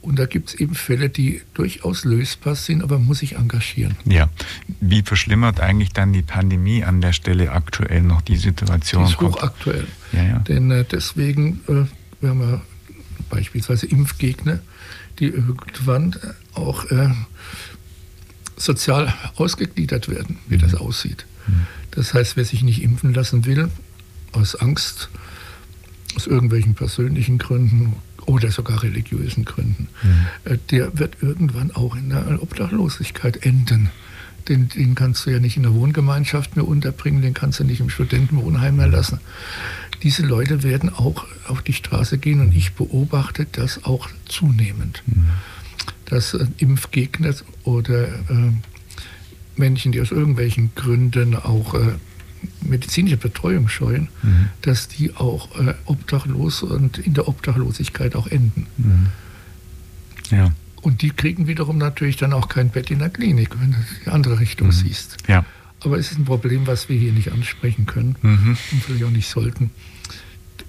und da gibt es eben Fälle, die durchaus lösbar sind, aber man muss sich engagieren. Ja. Wie verschlimmert eigentlich dann die Pandemie an der Stelle aktuell noch die Situation? Die ist hochaktuell. Ja, ja. Denn äh, deswegen, äh, wir haben ja beispielsweise Impfgegner, die irgendwann äh, auch äh, sozial ausgegliedert werden, wie mhm. das aussieht. Mhm. Das heißt, wer sich nicht impfen lassen will, aus Angst, aus irgendwelchen persönlichen Gründen oder sogar religiösen Gründen, mhm. der wird irgendwann auch in der Obdachlosigkeit enden. Den, den kannst du ja nicht in der Wohngemeinschaft mehr unterbringen, den kannst du nicht im Studentenwohnheim mehr lassen. Diese Leute werden auch auf die Straße gehen und ich beobachte das auch zunehmend. Mhm. Dass äh, Impfgegner oder äh, Menschen, die aus irgendwelchen Gründen auch äh, medizinische Betreuung scheuen, mhm. dass die auch äh, obdachlos und in der Obdachlosigkeit auch enden. Mhm. Ja. Und die kriegen wiederum natürlich dann auch kein Bett in der Klinik, wenn du die andere Richtung mhm. siehst. Ja. Aber es ist ein Problem, was wir hier nicht ansprechen können mhm. und vielleicht auch nicht sollten.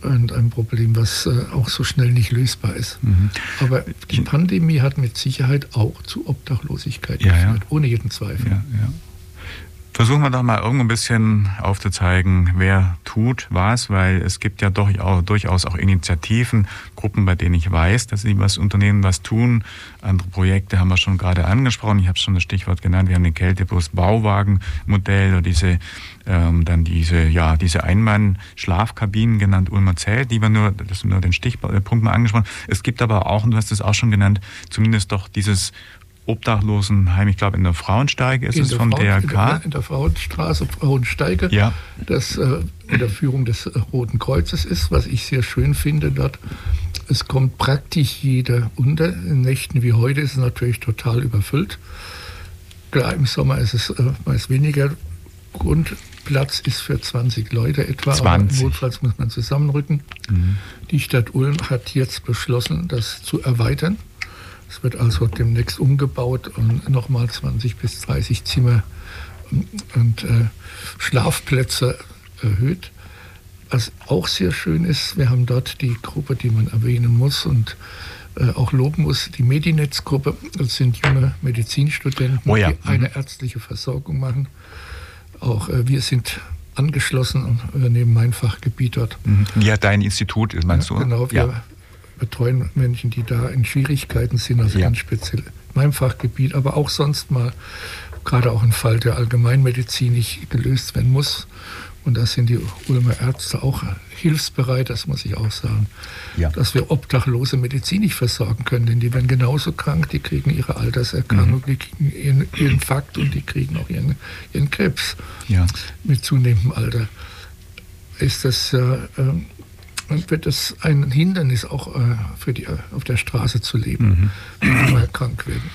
Und ein Problem, was äh, auch so schnell nicht lösbar ist. Mhm. Aber die Pandemie hat mit Sicherheit auch zu Obdachlosigkeit ja, geführt, ja. ohne jeden Zweifel. Ja, ja. Versuchen wir doch mal irgendwo ein bisschen aufzuzeigen, wer tut was, weil es gibt ja doch auch, durchaus auch Initiativen, Gruppen, bei denen ich weiß, dass sie was unternehmen, was tun. Andere Projekte haben wir schon gerade angesprochen. Ich habe schon das Stichwort genannt. Wir haben den Kältebus Bauwagenmodell oder diese ähm, dann diese ja diese Einmann-Schlafkabinen genannt Ulmer Zelt, die wir nur das nur den Stichpunkt mal angesprochen. Es gibt aber auch, und du hast es auch schon genannt, zumindest doch dieses Obdachlosenheim, ich glaube in der Frauensteige ist in es vom Frauen, DRK. In der, in der Frauenstraße, Frauensteige, ja. das äh, unter Führung des äh, Roten Kreuzes ist, was ich sehr schön finde dort. Es kommt praktisch jeder unter. In Nächten wie heute ist es natürlich total überfüllt. Klar, im Sommer ist es äh, meist weniger. Grundplatz ist für 20 Leute etwa, 20. aber notfalls muss man zusammenrücken. Mhm. Die Stadt Ulm hat jetzt beschlossen, das zu erweitern. Es wird also demnächst umgebaut und nochmal 20 bis 30 Zimmer und äh, Schlafplätze erhöht. Was auch sehr schön ist, wir haben dort die Gruppe, die man erwähnen muss und äh, auch loben muss, die Medinetz-Gruppe. Das sind junge Medizinstudenten, oh ja. die eine ärztliche Versorgung machen. Auch äh, wir sind angeschlossen und übernehmen mein Fachgebiet dort. Mhm. Ja, dein Institut, meinst ja, du? Genau, wir ja betreuen Menschen, die da in Schwierigkeiten sind, also ja. ganz speziell in meinem Fachgebiet, aber auch sonst mal, gerade auch ein Fall, der allgemeinmedizinisch gelöst werden muss. Und da sind die Ulmer Ärzte auch hilfsbereit, das muss ich auch sagen, ja. dass wir Obdachlose medizinisch versorgen können. Denn die werden genauso krank, die kriegen ihre Alterserkrankung, mhm. die kriegen ihren, ihren Fakt und die kriegen auch ihren, ihren Krebs ja. mit zunehmendem Alter. Ist das äh, wird es ein Hindernis auch äh, für die, auf der Straße zu leben, wenn die mal krank werden.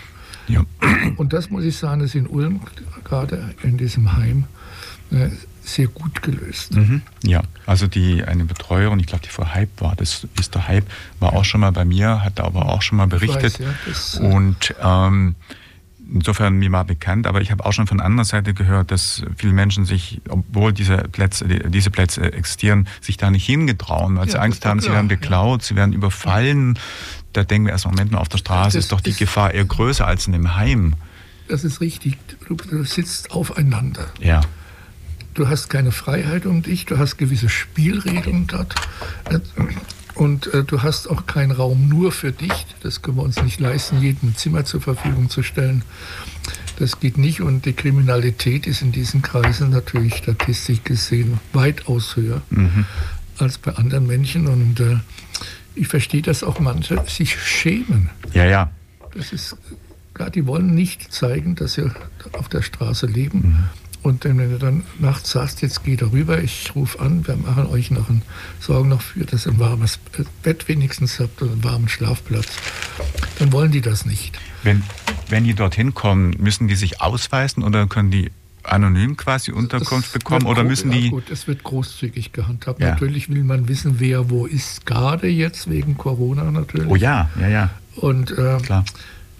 Ja. Und das muss ich sagen, ist in Ulm gerade in diesem Heim äh, sehr gut gelöst. Mhm. Ja, also die eine Betreuerin, ich glaube, die Frau Hype war, das ist der Hype, war auch schon mal bei mir, hat aber auch schon mal berichtet. weiß, ja, das, äh, und ähm, insofern mir mal bekannt, aber ich habe auch schon von anderer Seite gehört, dass viele Menschen sich, obwohl diese Plätze, die- diese Plätze existieren, sich da nicht hingetrauen, weil Ja, sie Angst haben, sie klar, werden ja. beklaut, sie werden überfallen. Da denken wir erst, Moment mal, auf der Straße Das ist doch die ist- Gefahr eher größer als in einem Heim. Das ist richtig. Du, du sitzt aufeinander. Ja. Du hast keine Freiheit um dich, du hast gewisse Spielregeln dort. Und äh, du hast auch keinen Raum nur für dich. Das können wir uns nicht leisten, jedem Zimmer zur Verfügung zu stellen. Das geht nicht. Und die Kriminalität ist in diesen Kreisen natürlich statistisch gesehen weitaus höher als bei anderen Menschen. Und äh, ich verstehe, dass auch manche sich schämen. Ja, ja. Das ist, ja, die wollen nicht zeigen, dass sie auf der Straße leben. Und wenn du dann nachts sagst, jetzt geht er rüber, ich rufe an, wir machen euch noch ein, sorgen noch für, dass ihr ein warmes Bett wenigstens habt und einen warmen Schlafplatz, dann wollen die das nicht. Wenn, wenn die dorthin kommen, müssen die sich ausweisen oder können die anonym quasi Unterkunft Es bekommen oder müssen ja, die. Gut, es wird großzügig gehandhabt. Ja. Natürlich will man wissen, wer wo ist, gerade jetzt wegen Corona natürlich. Oh ja, ja, ja, Und äh, klar.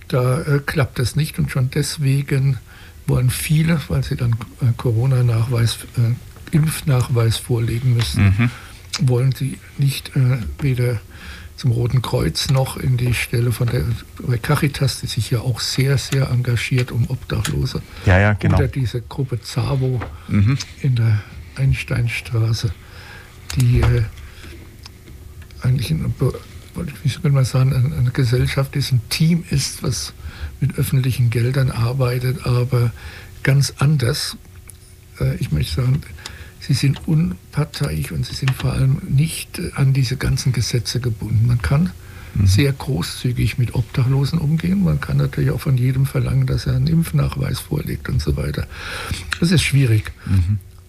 Da äh, klappt es nicht und schon deswegen wollen viele, weil sie dann äh, Corona-Nachweis, äh, Impfnachweis vorlegen müssen, Mhm. wollen sie nicht äh, weder zum Roten Kreuz noch in die Stelle von der Caritas, die sich ja auch sehr, sehr engagiert um Obdachlose. Ja, ja, genau. Oder diese Gruppe Zavo Mhm. in der Einsteinstraße, die äh, eigentlich ein, wie soll man sagen, eine, eine Gesellschaft ist, ein Team ist, was mit öffentlichen Geldern arbeitet, aber ganz anders. Äh, ich möchte sagen, sie sind unparteiisch und sie sind vor allem nicht äh, an diese ganzen Gesetze gebunden. Man kann sehr großzügig mit Obdachlosen umgehen. Man kann natürlich auch von jedem verlangen, dass er einen Impfnachweis vorlegt und so weiter. Das ist schwierig.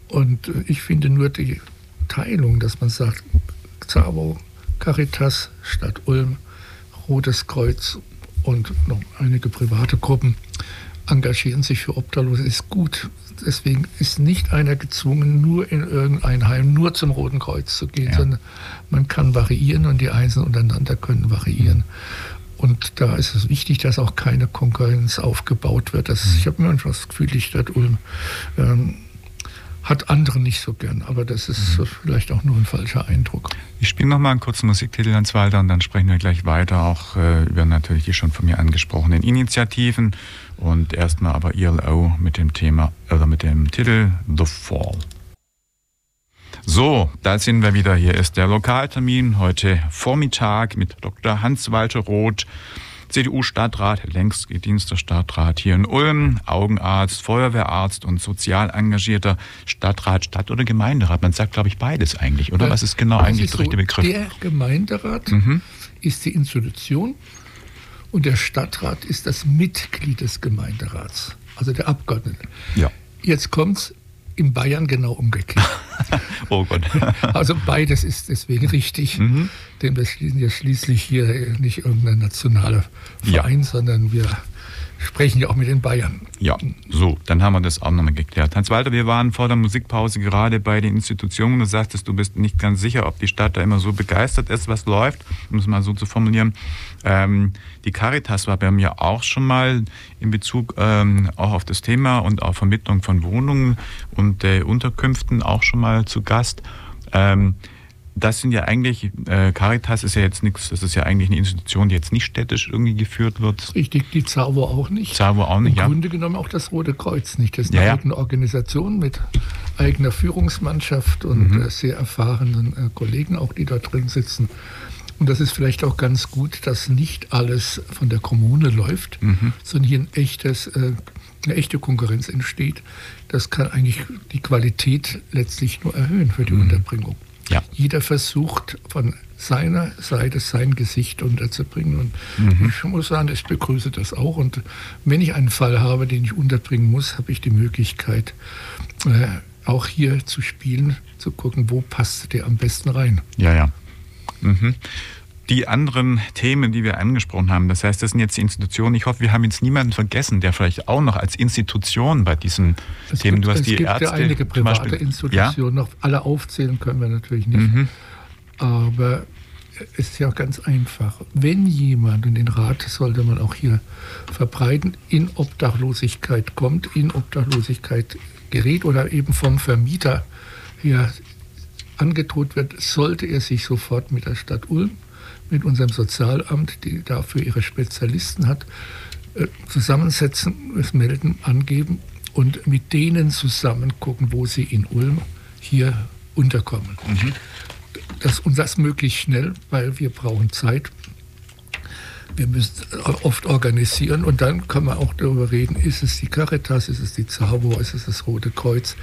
Und äh, ich finde nur die Teilung, dass man sagt, Zavo, Caritas, Stadt Ulm, Rotes Kreuz und noch einige private Gruppen engagieren sich für Obdachlose, ist gut. Deswegen ist nicht einer gezwungen, nur in irgendein Heim, nur zum Roten Kreuz zu gehen, Ja. sondern man kann variieren und die Einzelnen untereinander können variieren. Und da ist es wichtig, dass auch keine Konkurrenz aufgebaut wird. Das, ich habe manchmal das Gefühl, die Stadt Ulm ähm, hat andere nicht so gern, aber das ist äh, vielleicht auch nur ein falscher Eindruck. Ich spiele nochmal einen kurzen Musiktitel, Hans Walter, und dann sprechen wir gleich weiter auch äh, über natürlich die schon von mir angesprochenen Initiativen und erstmal aber ILO mit dem Thema oder mit dem Titel The Fall. So, da sind wir wieder. Hier ist der Lokaltermin heute Vormittag mit Dr. Hans-Walter Roth, CDU-Stadtrat, längst gedienster Stadtrat hier in Ulm, Augenarzt, Feuerwehrarzt und sozial engagierter Stadtrat, Stadt- oder Gemeinderat. Man sagt, glaube ich, beides eigentlich, oder? Was ist genau Das eigentlich ist der richtige Begriff? Der Gemeinderat ist die Institution und der Stadtrat ist das Mitglied des Gemeinderats, also der Abgeordnete. Ja. Jetzt kommt es in Bayern genau umgekehrt. Oh Gott. Also beides ist deswegen richtig, denn wir schließen ja schließlich hier nicht irgendein nationaler Ja. Verein, sondern wir sprechen ja auch mit den Bayern. Ja, so, dann haben wir das auch nochmal geklärt. Hans-Walter, wir waren vor der Musikpause gerade bei den Institutionen. Du sagtest, du bist nicht ganz sicher, ob die Stadt da immer so begeistert ist, was läuft, um es mal so zu formulieren. Ähm, die Caritas war bei mir auch schon mal in Bezug ähm, auch auf das Thema und auf Vermittlung von Wohnungen und äh, Unterkünften auch schon mal zu Gast. Ähm, das sind ja eigentlich, äh, Caritas ist ja jetzt nichts, das ist ja eigentlich eine Institution, die jetzt nicht städtisch irgendwie geführt wird. Richtig, die Zauber auch nicht. Zauber auch nicht, Im ja. Grunde genommen auch das Rote Kreuz nicht. Das ist Ja, eine ja. eigene Organisation mit eigener Führungsmannschaft und Mhm. äh, sehr erfahrenen äh, Kollegen auch, die da drin sitzen. Und das ist vielleicht auch ganz gut, dass nicht alles von der Kommune läuft, Mhm. sondern hier ein echtes, äh, eine echte Konkurrenz entsteht. Das kann eigentlich die Qualität letztlich nur erhöhen für die Unterbringung. Ja. Jeder versucht von seiner Seite sein Gesicht unterzubringen. Und Mhm. ich muss sagen, ich begrüße das auch. Und wenn ich einen Fall habe, den ich unterbringen muss, habe ich die Möglichkeit, äh, auch hier zu spielen, zu gucken, wo passt der am besten rein. Ja, ja. Mhm. Die anderen Themen, die wir angesprochen haben, das heißt, das sind jetzt die Institutionen. Ich hoffe, wir haben jetzt niemanden vergessen, der vielleicht auch noch als Institution bei diesen es Themen, gibt, du hast es die gibt Ärzte. ja einige private Beispiel, Institutionen, noch alle aufzählen können wir natürlich nicht. Mhm. Aber es ist ja ganz einfach. Wenn jemand, und den Rat sollte man auch hier verbreiten, in Obdachlosigkeit kommt, in Obdachlosigkeit gerät oder eben vom Vermieter her angedroht wird, sollte er sich sofort mit der Stadt Ulm, mit unserem Sozialamt, die dafür ihre Spezialisten hat, äh, zusammensetzen, es melden, angeben und mit denen zusammen gucken, wo sie in Ulm hier unterkommen. Mhm. Das, und das möglichst schnell, weil wir brauchen Zeit. Wir müssen oft organisieren und dann kann man auch darüber reden, ist es die Caritas, ist es die ZAVO, ist es das Rote Kreuz.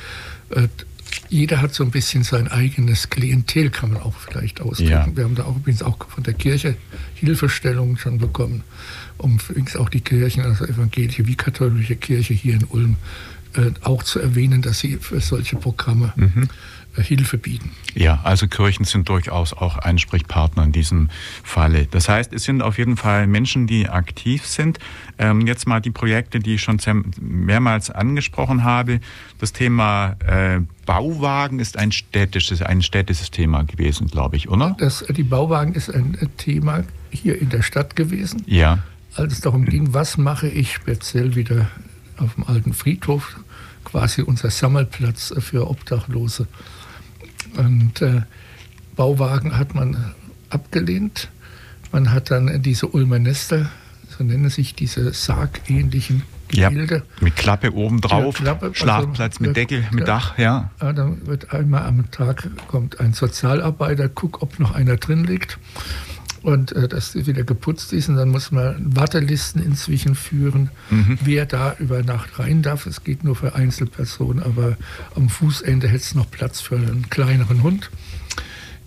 Jeder hat so ein bisschen sein eigenes Klientel, kann man auch vielleicht ausdrücken. Ja. Wir haben da auch übrigens auch von der Kirche Hilfestellungen schon bekommen, um übrigens auch die Kirchen, also evangelische wie katholische Kirche hier in Ulm, äh, auch zu erwähnen, dass sie für solche Programme mhm. Hilfe bieten. Ja, also Kirchen sind durchaus auch Ansprechpartner in diesem Falle. Das heißt, es sind auf jeden Fall Menschen, die aktiv sind. Ähm, jetzt mal die Projekte, die ich schon mehrmals angesprochen habe. Das Thema äh, Bauwagen ist ein städtisches, ein städtisches Thema gewesen, glaube ich, oder? Das, die Bauwagen ist ein Thema hier in der Stadt gewesen. Ja. Als es darum ging, was mache ich speziell wieder auf dem alten Friedhof, quasi unser Sammelplatz für Obdachlose. Und äh, Bauwagen hat man abgelehnt. Man hat dann diese Ulmer Nester, so nennen sich diese sargähnlichen Gemälde. Ja, mit Klappe oben drauf, Klappe, Schlafplatz also, mit Deckel, mit Dach, ja. ja. Dann wird einmal am Tag kommt ein Sozialarbeiter, guckt, ob noch einer drin liegt und äh, dass sie wieder geputzt ist. Und dann muss man Wartelisten inzwischen führen, mhm. wer da über Nacht rein darf. Es geht nur für Einzelpersonen, aber am Fußende hätte es noch Platz für einen kleineren Hund.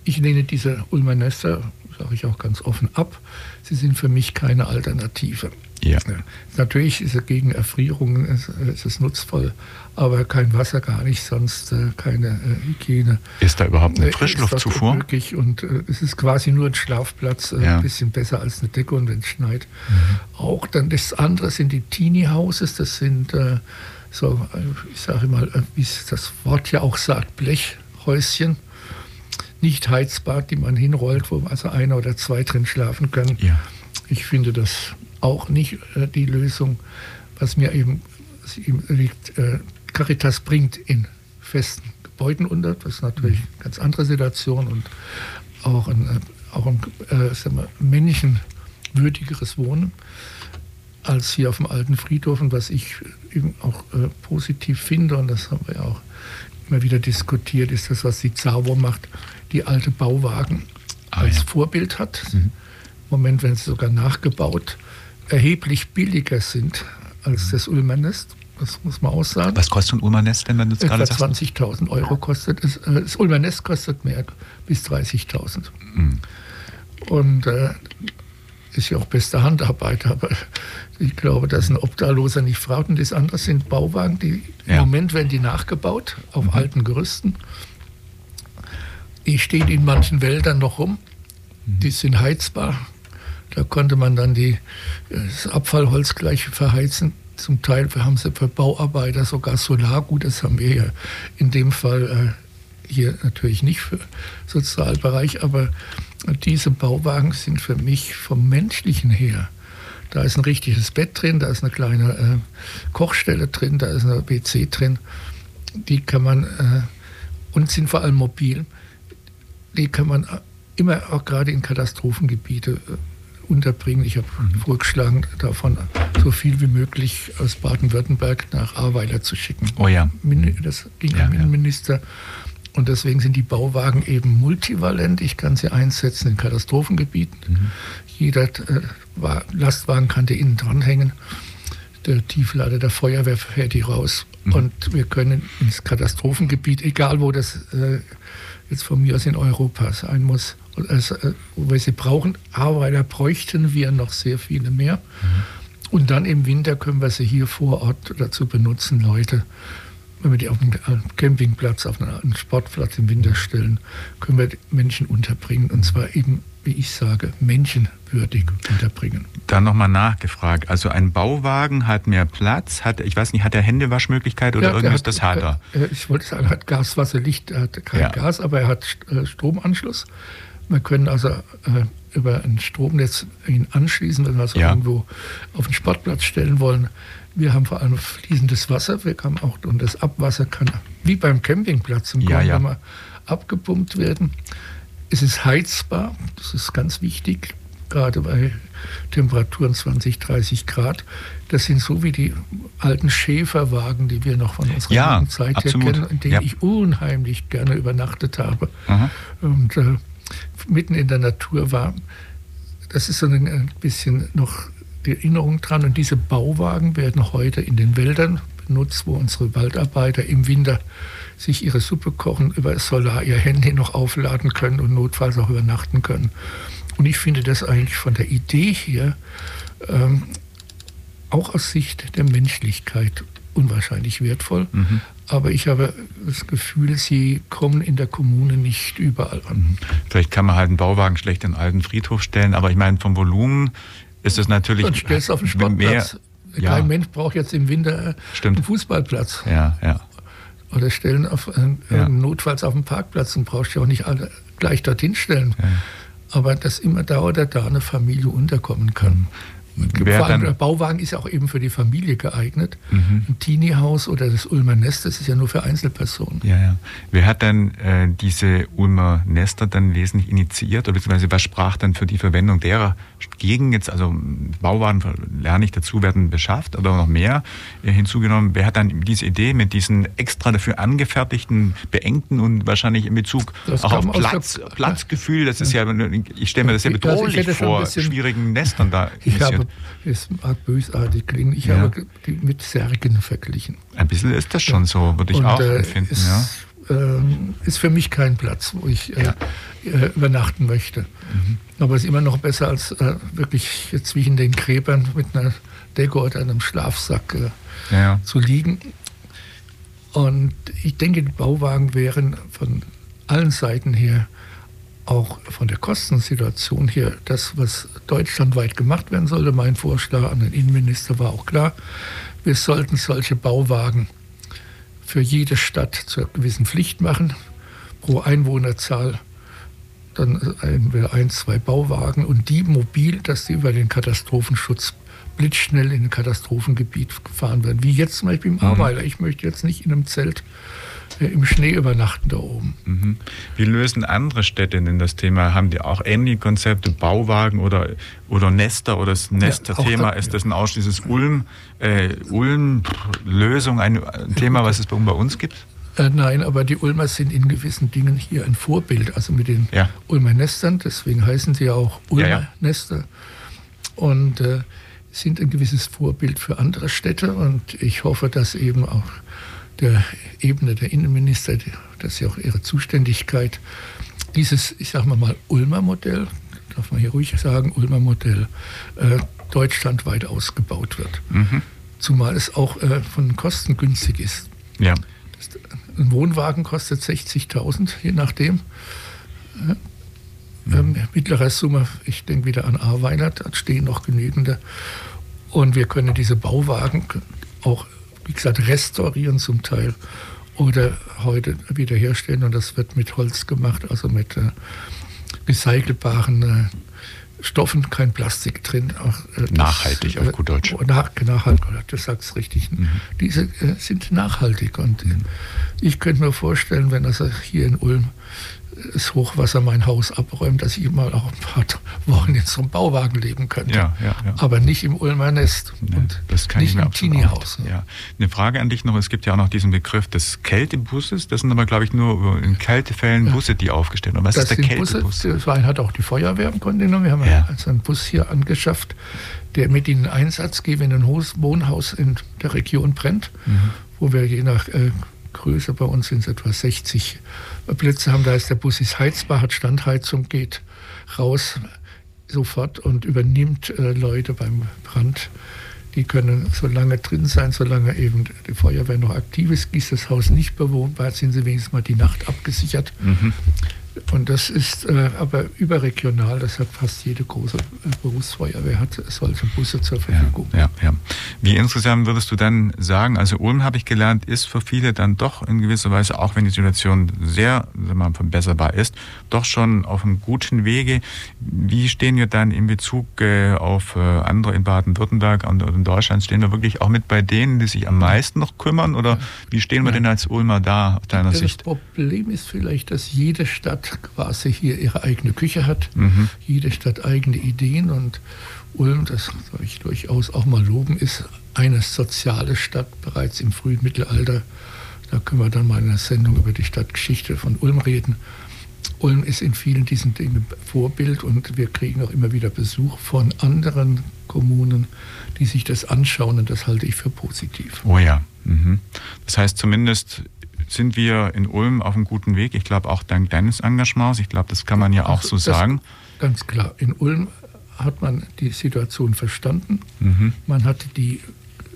Ich lehne diese Ulmer Nester, sage ich auch ganz offen, ab. Sie sind für mich keine Alternative. Ja. Natürlich ist es gegen Erfrierungen ist, ist es nutzvoll, aber kein Wasser, gar nicht, sonst äh, keine äh, Hygiene. Ist da überhaupt eine äh, Frischluftzufuhr? Möglich und äh, es ist quasi nur ein Schlafplatz, ja. ein bisschen besser als eine Decke und wenn es schneit. Mhm. Auch dann das andere sind die Teenie Houses, das sind so, ich sage mal, wie das Wort ja auch sagt, Blechhäuschen nicht heizbar, die man hinrollt, wo also einer oder zwei drin schlafen können. Ja. Ich finde das auch nicht äh, die Lösung, was mir eben, was liegt. Äh, Caritas bringt in festen Gebäuden unter, das ist natürlich eine ganz andere Situation und auch ein, äh, auch ein äh, wir, menschenwürdigeres Wohnen als hier auf dem alten Friedhof und was ich eben auch äh, positiv finde und das haben wir ja auch immer wieder diskutiert, ist das, was die ZAWO macht, die alte Bauwagen ah, als ja. Vorbild hat. Mhm. Im Moment werden sie sogar nachgebaut erheblich billiger sind als das Ulmernest. Das muss man auch sagen. Was kostet ein Ulmernest denn, wenn du es gerade sagst? 20.000 Euro kostet es. Äh, das Ulmernest kostet mehr, bis 30.000. Mhm. Und äh, ist ja auch beste Handarbeit, aber ich glaube, dass ein Obdachloser nicht fragt. Und das andere sind Bauwagen, die ja. im Moment werden die nachgebaut auf mhm. alten Gerüsten. Die stehen in manchen Wäldern noch rum. Mhm. Die sind heizbar. Da konnte man dann die, das Abfallholz gleich verheizen. Zum Teil haben sie für Bauarbeiter sogar Solargut. Das haben wir ja in dem Fall äh, hier natürlich nicht für Sozialbereich, aber diese Bauwagen sind für mich vom menschlichen her. Da ist ein richtiges Bett drin, da ist eine kleine äh, Kochstelle drin, da ist eine WC drin. Die kann man, äh, und sind vor allem mobil, die kann man immer auch gerade in Katastrophengebiete äh, unterbringen. Ich habe mhm. vorgeschlagen, davon so viel wie möglich aus Baden-Württemberg nach Ahrweiler zu schicken. Oh ja. Das ging ja, am Innenminister. Ja. Und deswegen sind die Bauwagen eben multivalent. Ich kann sie einsetzen in Katastrophengebieten. Mhm. Jeder äh, Lastwagen kann die innen dranhängen. Der Tieflader der Feuerwehr fährt die raus. Mhm. Und wir können ins Katastrophengebiet, egal wo das äh, jetzt von mir aus in Europa sein muss, also, äh, wir sie brauchen. Aber da bräuchten wir noch sehr viele mehr. Mhm. Und dann im Winter können wir sie hier vor Ort dazu benutzen, Leute wenn wir die auf einen Campingplatz, auf einen Sportplatz im Winter stellen, können wir Menschen unterbringen. Und zwar eben, wie ich sage, menschenwürdig unterbringen. Da nochmal nachgefragt. Also ein Bauwagen hat mehr Platz, hat, ich weiß nicht, hat er Händewaschmöglichkeit oder ja, irgendwas? Hat, das hat er. Ich wollte sagen, er hat Gas, Wasser, Licht, er hat kein ja. Gas, aber er hat äh, Stromanschluss. Wir können also äh, über ein Stromnetz ihn anschließen, wenn wir es ja. irgendwo auf den Sportplatz stellen wollen. Wir haben vor allem fließendes Wasser. Wir haben auch, und das Abwasser kann wie beim Campingplatz im ja, Grunde ja. abgepumpt werden. Es ist heizbar, das ist ganz wichtig, gerade bei Temperaturen 20, 30 Grad. Das sind so wie die alten Schäferwagen, die wir noch von unserer ja, Zeit her kennen, in denen ja. ich unheimlich gerne übernachtet habe. Aha. Und äh, mitten in der Natur war. Das ist so ein bisschen noch die Erinnerung dran. Und diese Bauwagen werden heute in den Wäldern benutzt, wo unsere Waldarbeiter im Winter sich ihre Suppe kochen, über Solar ihr Handy noch aufladen können und notfalls auch übernachten können. Und ich finde das eigentlich von der Idee hier ähm, auch aus Sicht der Menschlichkeit unwahrscheinlich wertvoll. Mhm. Aber ich habe das Gefühl, sie kommen in der Kommune nicht überall an. Mhm. Vielleicht kann man halt einen Bauwagen schlecht in einen alten Friedhof stellen, aber ich meine, vom Volumen ist es natürlich. Dann stellst du auf den Sportplatz. Mehr, ja. Kein Mensch braucht jetzt im Winter Stimmt. einen Fußballplatz. Ja, ja. Oder stellen auf, äh, ja. notfalls auf dem Parkplatz und brauchst du auch nicht alle gleich dorthin stellen. Ja. Aber dass immer da oder da eine Familie unterkommen kann. Mhm. Vor allem der Bauwagen ist ja auch eben für die Familie geeignet. Mhm. Ein Teenie-Haus oder das Ulmer Nest, das ist ja nur für Einzelpersonen. Ja, ja. Wer hat dann äh, diese Ulmer Nester dann wesentlich initiiert oder beziehungsweise was sprach dann für die Verwendung derer gegen jetzt, also Bauwagen lerne ich dazu, werden beschafft oder noch mehr äh, hinzugenommen. Wer hat dann diese Idee mit diesen extra dafür angefertigten, beengten und wahrscheinlich in Bezug das auch auf Platz, der, Platzgefühl, das ist ja, ich stelle mir das ja bedrohlich vor, schwierigen Nestern da. Ich habe, es mag bösartig klingen, ich ja. habe die mit Särgen verglichen. Ein bisschen ist das schon so, würde ich und, auch äh, empfinden. Ist, ja ähm, ist für mich kein Platz, wo ich äh, ja. äh, übernachten möchte. Mhm. Aber es ist immer noch besser, als äh, wirklich zwischen den Gräbern mit einer Decke oder einem Schlafsack äh, ja. zu liegen. Und ich denke, die Bauwagen wären von allen Seiten her, auch von der Kostensituation her, das, was deutschlandweit gemacht werden sollte. Mein Vorschlag an den Innenminister war auch klar, wir sollten solche Bauwagen für jede Stadt zur gewissen Pflicht machen, pro Einwohnerzahl dann entweder ein, zwei Bauwagen und die mobil, dass die über den Katastrophenschutz blitzschnell in ein Katastrophengebiet gefahren werden. Wie jetzt zum Beispiel im mhm. Arbeiter. Ich möchte jetzt nicht in einem Zelt im Schnee übernachten da oben. Mhm. Wie lösen andere Städte denn das Thema? Haben die auch ähnliche Konzepte, Bauwagen oder, oder Nester oder das Nester-Thema? Ja, ist das ein ausschließliches Ulm, äh, Ulm-Lösung, ein Thema, was es bei uns gibt? Äh, nein, aber die Ulmer sind in gewissen Dingen hier ein Vorbild, also mit den ja. Ulmer Nestern, deswegen heißen sie auch Ulmer ja, ja. Nester und äh, sind ein gewisses Vorbild für andere Städte und ich hoffe, dass eben auch der Ebene der Innenminister, das ist ja auch ihre Zuständigkeit, dieses, ich sage mal, Ulmer Modell, darf man hier ruhig sagen, Ulmer Modell, äh, deutschlandweit ausgebaut wird. Mhm. Zumal es auch äh, von Kosten günstig ist. Ja. Ein Wohnwagen kostet 60.000, je nachdem. Ähm, mittlerer Summe, ich denke wieder an Ahrweiler, da stehen noch genügende. Und wir können diese Bauwagen auch, wie gesagt, restaurieren zum Teil oder heute wiederherstellen. Und das wird mit Holz gemacht, also mit äh, recycelbaren äh, Stoffen, kein Plastik drin. Auch, äh, nachhaltig, das, auf gut Deutsch. Nach, nachhaltig, du sagst richtig. Mhm. Diese äh, sind nachhaltig und mhm. ich könnte mir vorstellen, wenn das hier in Ulm das Hochwasser mein Haus abräumt, dass ich mal auch ein paar Wochen in so einem Bauwagen leben könnte. Ja, ja, ja. Aber nicht im Ulmer Nest nee, und das kann nicht im Teenie-Haus. Ja. Eine Frage an dich noch, es gibt ja auch noch diesen Begriff des Kältebusses, das sind aber glaube ich nur in Kältefällen Busse, die aufgestellt werden. Was das ist der Kältebus? das hat auch die Feuerwehr im Grunde genommen. Wir haben ja. also einen Bus hier angeschafft, der mit in den Einsatz geht, wenn ein Wohnhaus in der Region brennt, mhm. wo wir je nach äh, Größe, bei uns sind es etwa 60 Plätze haben. Da ist der Bus ist heizbar, hat Standheizung, geht raus sofort und übernimmt äh, Leute beim Brand, Die können so lange drin sein, solange eben die Feuerwehr noch aktiv ist. Ist das Haus nicht bewohnbar, sind sie wenigstens mal die Nacht abgesichert. Mhm. Und das ist äh, aber überregional, das hat fast jede große äh, Berufsfeuerwehr hat solche Busse zur Verfügung. Ja, ja, ja. Wie insgesamt würdest du dann sagen, also Ulm habe ich gelernt, ist für viele dann doch in gewisser Weise, auch wenn die Situation sehr mal, verbesserbar ist, doch schon auf einem guten Wege. Wie stehen wir dann in Bezug äh, auf äh, andere in Baden-Württemberg und in Deutschland? Stehen wir wirklich auch mit bei denen, die sich am meisten noch kümmern? Oder wie stehen wir denn als Ulmer da aus deiner das Sicht? Das Problem ist vielleicht, dass jede Stadt quasi hier ihre eigene Küche hat, mhm. jede Stadt eigene Ideen und Ulm, das soll ich durchaus auch mal loben, ist eine soziale Stadt bereits im frühen Mittelalter. Da können wir dann mal in einer Sendung über die Stadtgeschichte von Ulm reden. Ulm ist in vielen diesen Dingen Vorbild und wir kriegen auch immer wieder Besuch von anderen Kommunen, die sich das anschauen und das halte ich für positiv. Oh ja. Mhm. Das heißt zumindest sind wir in Ulm auf einem guten Weg. Ich glaube auch dank deines Engagements. Ich glaube, das kann man ja auch so sagen. Ganz klar. In Ulm hat man die Situation verstanden. Mhm. Man hat die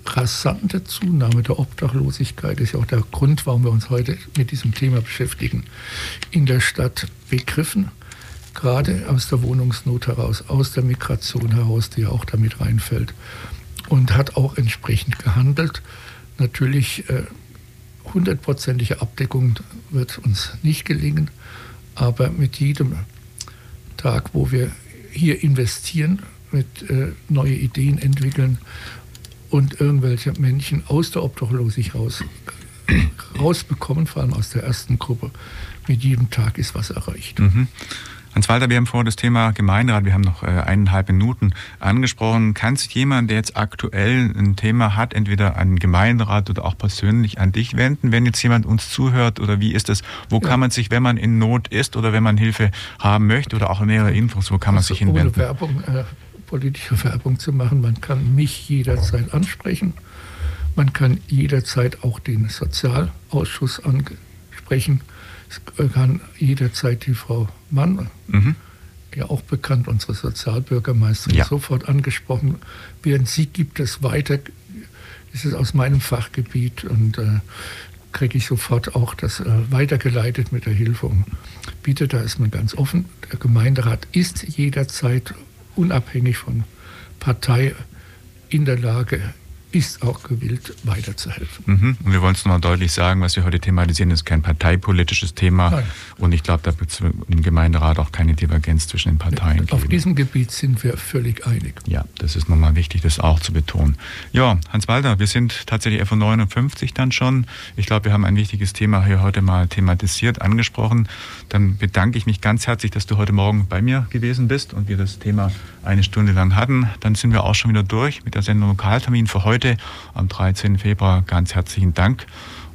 rasante Zunahme der Obdachlosigkeit, das ist ja auch der Grund, warum wir uns heute mit diesem Thema beschäftigen, in der Stadt begriffen. Gerade aus der Wohnungsnot heraus, aus der Migration heraus, die ja auch damit reinfällt. Und hat auch entsprechend gehandelt. Natürlich äh, hundertprozentige Abdeckung wird uns nicht gelingen, aber mit jedem Tag, wo wir hier investieren, mit äh, neue Ideen entwickeln und irgendwelche Menschen aus der Obdachlosigkeit raus, rausbekommen, vor allem aus der ersten Gruppe, mit jedem Tag ist was erreicht. Mhm. Hans-Walter, wir haben vorher das Thema Gemeinderat, wir haben noch äh, eineinhalb Minuten angesprochen. Kann sich jemand, der jetzt aktuell ein Thema hat, entweder an den Gemeinderat oder auch persönlich an dich wenden, wenn jetzt jemand uns zuhört oder wie ist das? Wo ja. kann man sich, wenn man in Not ist oder wenn man Hilfe haben möchte oder auch mehrere Infos, wo kann man also sich hinwenden? Ohne Werbung, äh, politische Werbung zu machen, man kann mich jederzeit ansprechen. Man kann jederzeit auch den Sozialausschuss ansprechen. Es kann jederzeit die Frau Mann, mhm. ja auch bekannt, unsere Sozialbürgermeisterin, ja. sofort angesprochen werden. Sie gibt es weiter. Es ist aus meinem Fachgebiet und äh, kriege ich sofort auch das äh, weitergeleitet mit der Hilfe. Und bitte, da ist man ganz offen. Der Gemeinderat ist jederzeit unabhängig von Partei in der Lage, ist auch gewillt, weiterzuhelfen. Mhm. Und wir wollen es nochmal deutlich sagen, was wir heute thematisieren, ist kein parteipolitisches Thema. Nein. Und ich glaube, da wird es im Gemeinderat auch keine Divergenz zwischen den Parteien Auf geben. diesem Gebiet sind wir völlig einig. Ja, das ist nochmal wichtig, das auch zu betonen. Ja, Hans-Walter, wir sind tatsächlich FO 59 dann schon. Ich glaube, wir haben ein wichtiges Thema hier heute mal thematisiert, angesprochen. Dann bedanke ich mich ganz herzlich, dass du heute Morgen bei mir gewesen bist und wir das Thema eine Stunde lang hatten. Dann sind wir auch schon wieder durch mit der Sendung Lokaltermin für heute heute am 13. Februar. Ganz herzlichen Dank.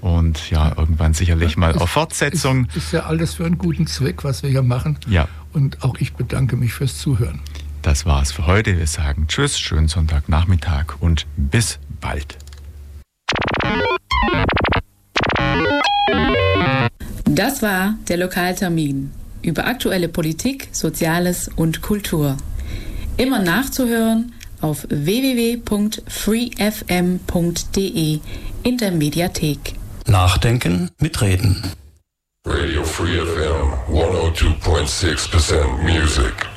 Und ja, irgendwann sicherlich mal auf Fortsetzung. Ist, ist ja alles für einen guten Zweck, was wir hier machen. Ja. Und auch ich bedanke mich fürs Zuhören. Das war's für heute. Wir sagen Tschüss, schönen Sonntagnachmittag und bis bald. Das war der Lokaltermin über aktuelle Politik, Soziales und Kultur. Immer nachzuhören auf www.freefm.de in der Mediathek. Nachdenken, mitreden. Radio Free FM 102.6% Music.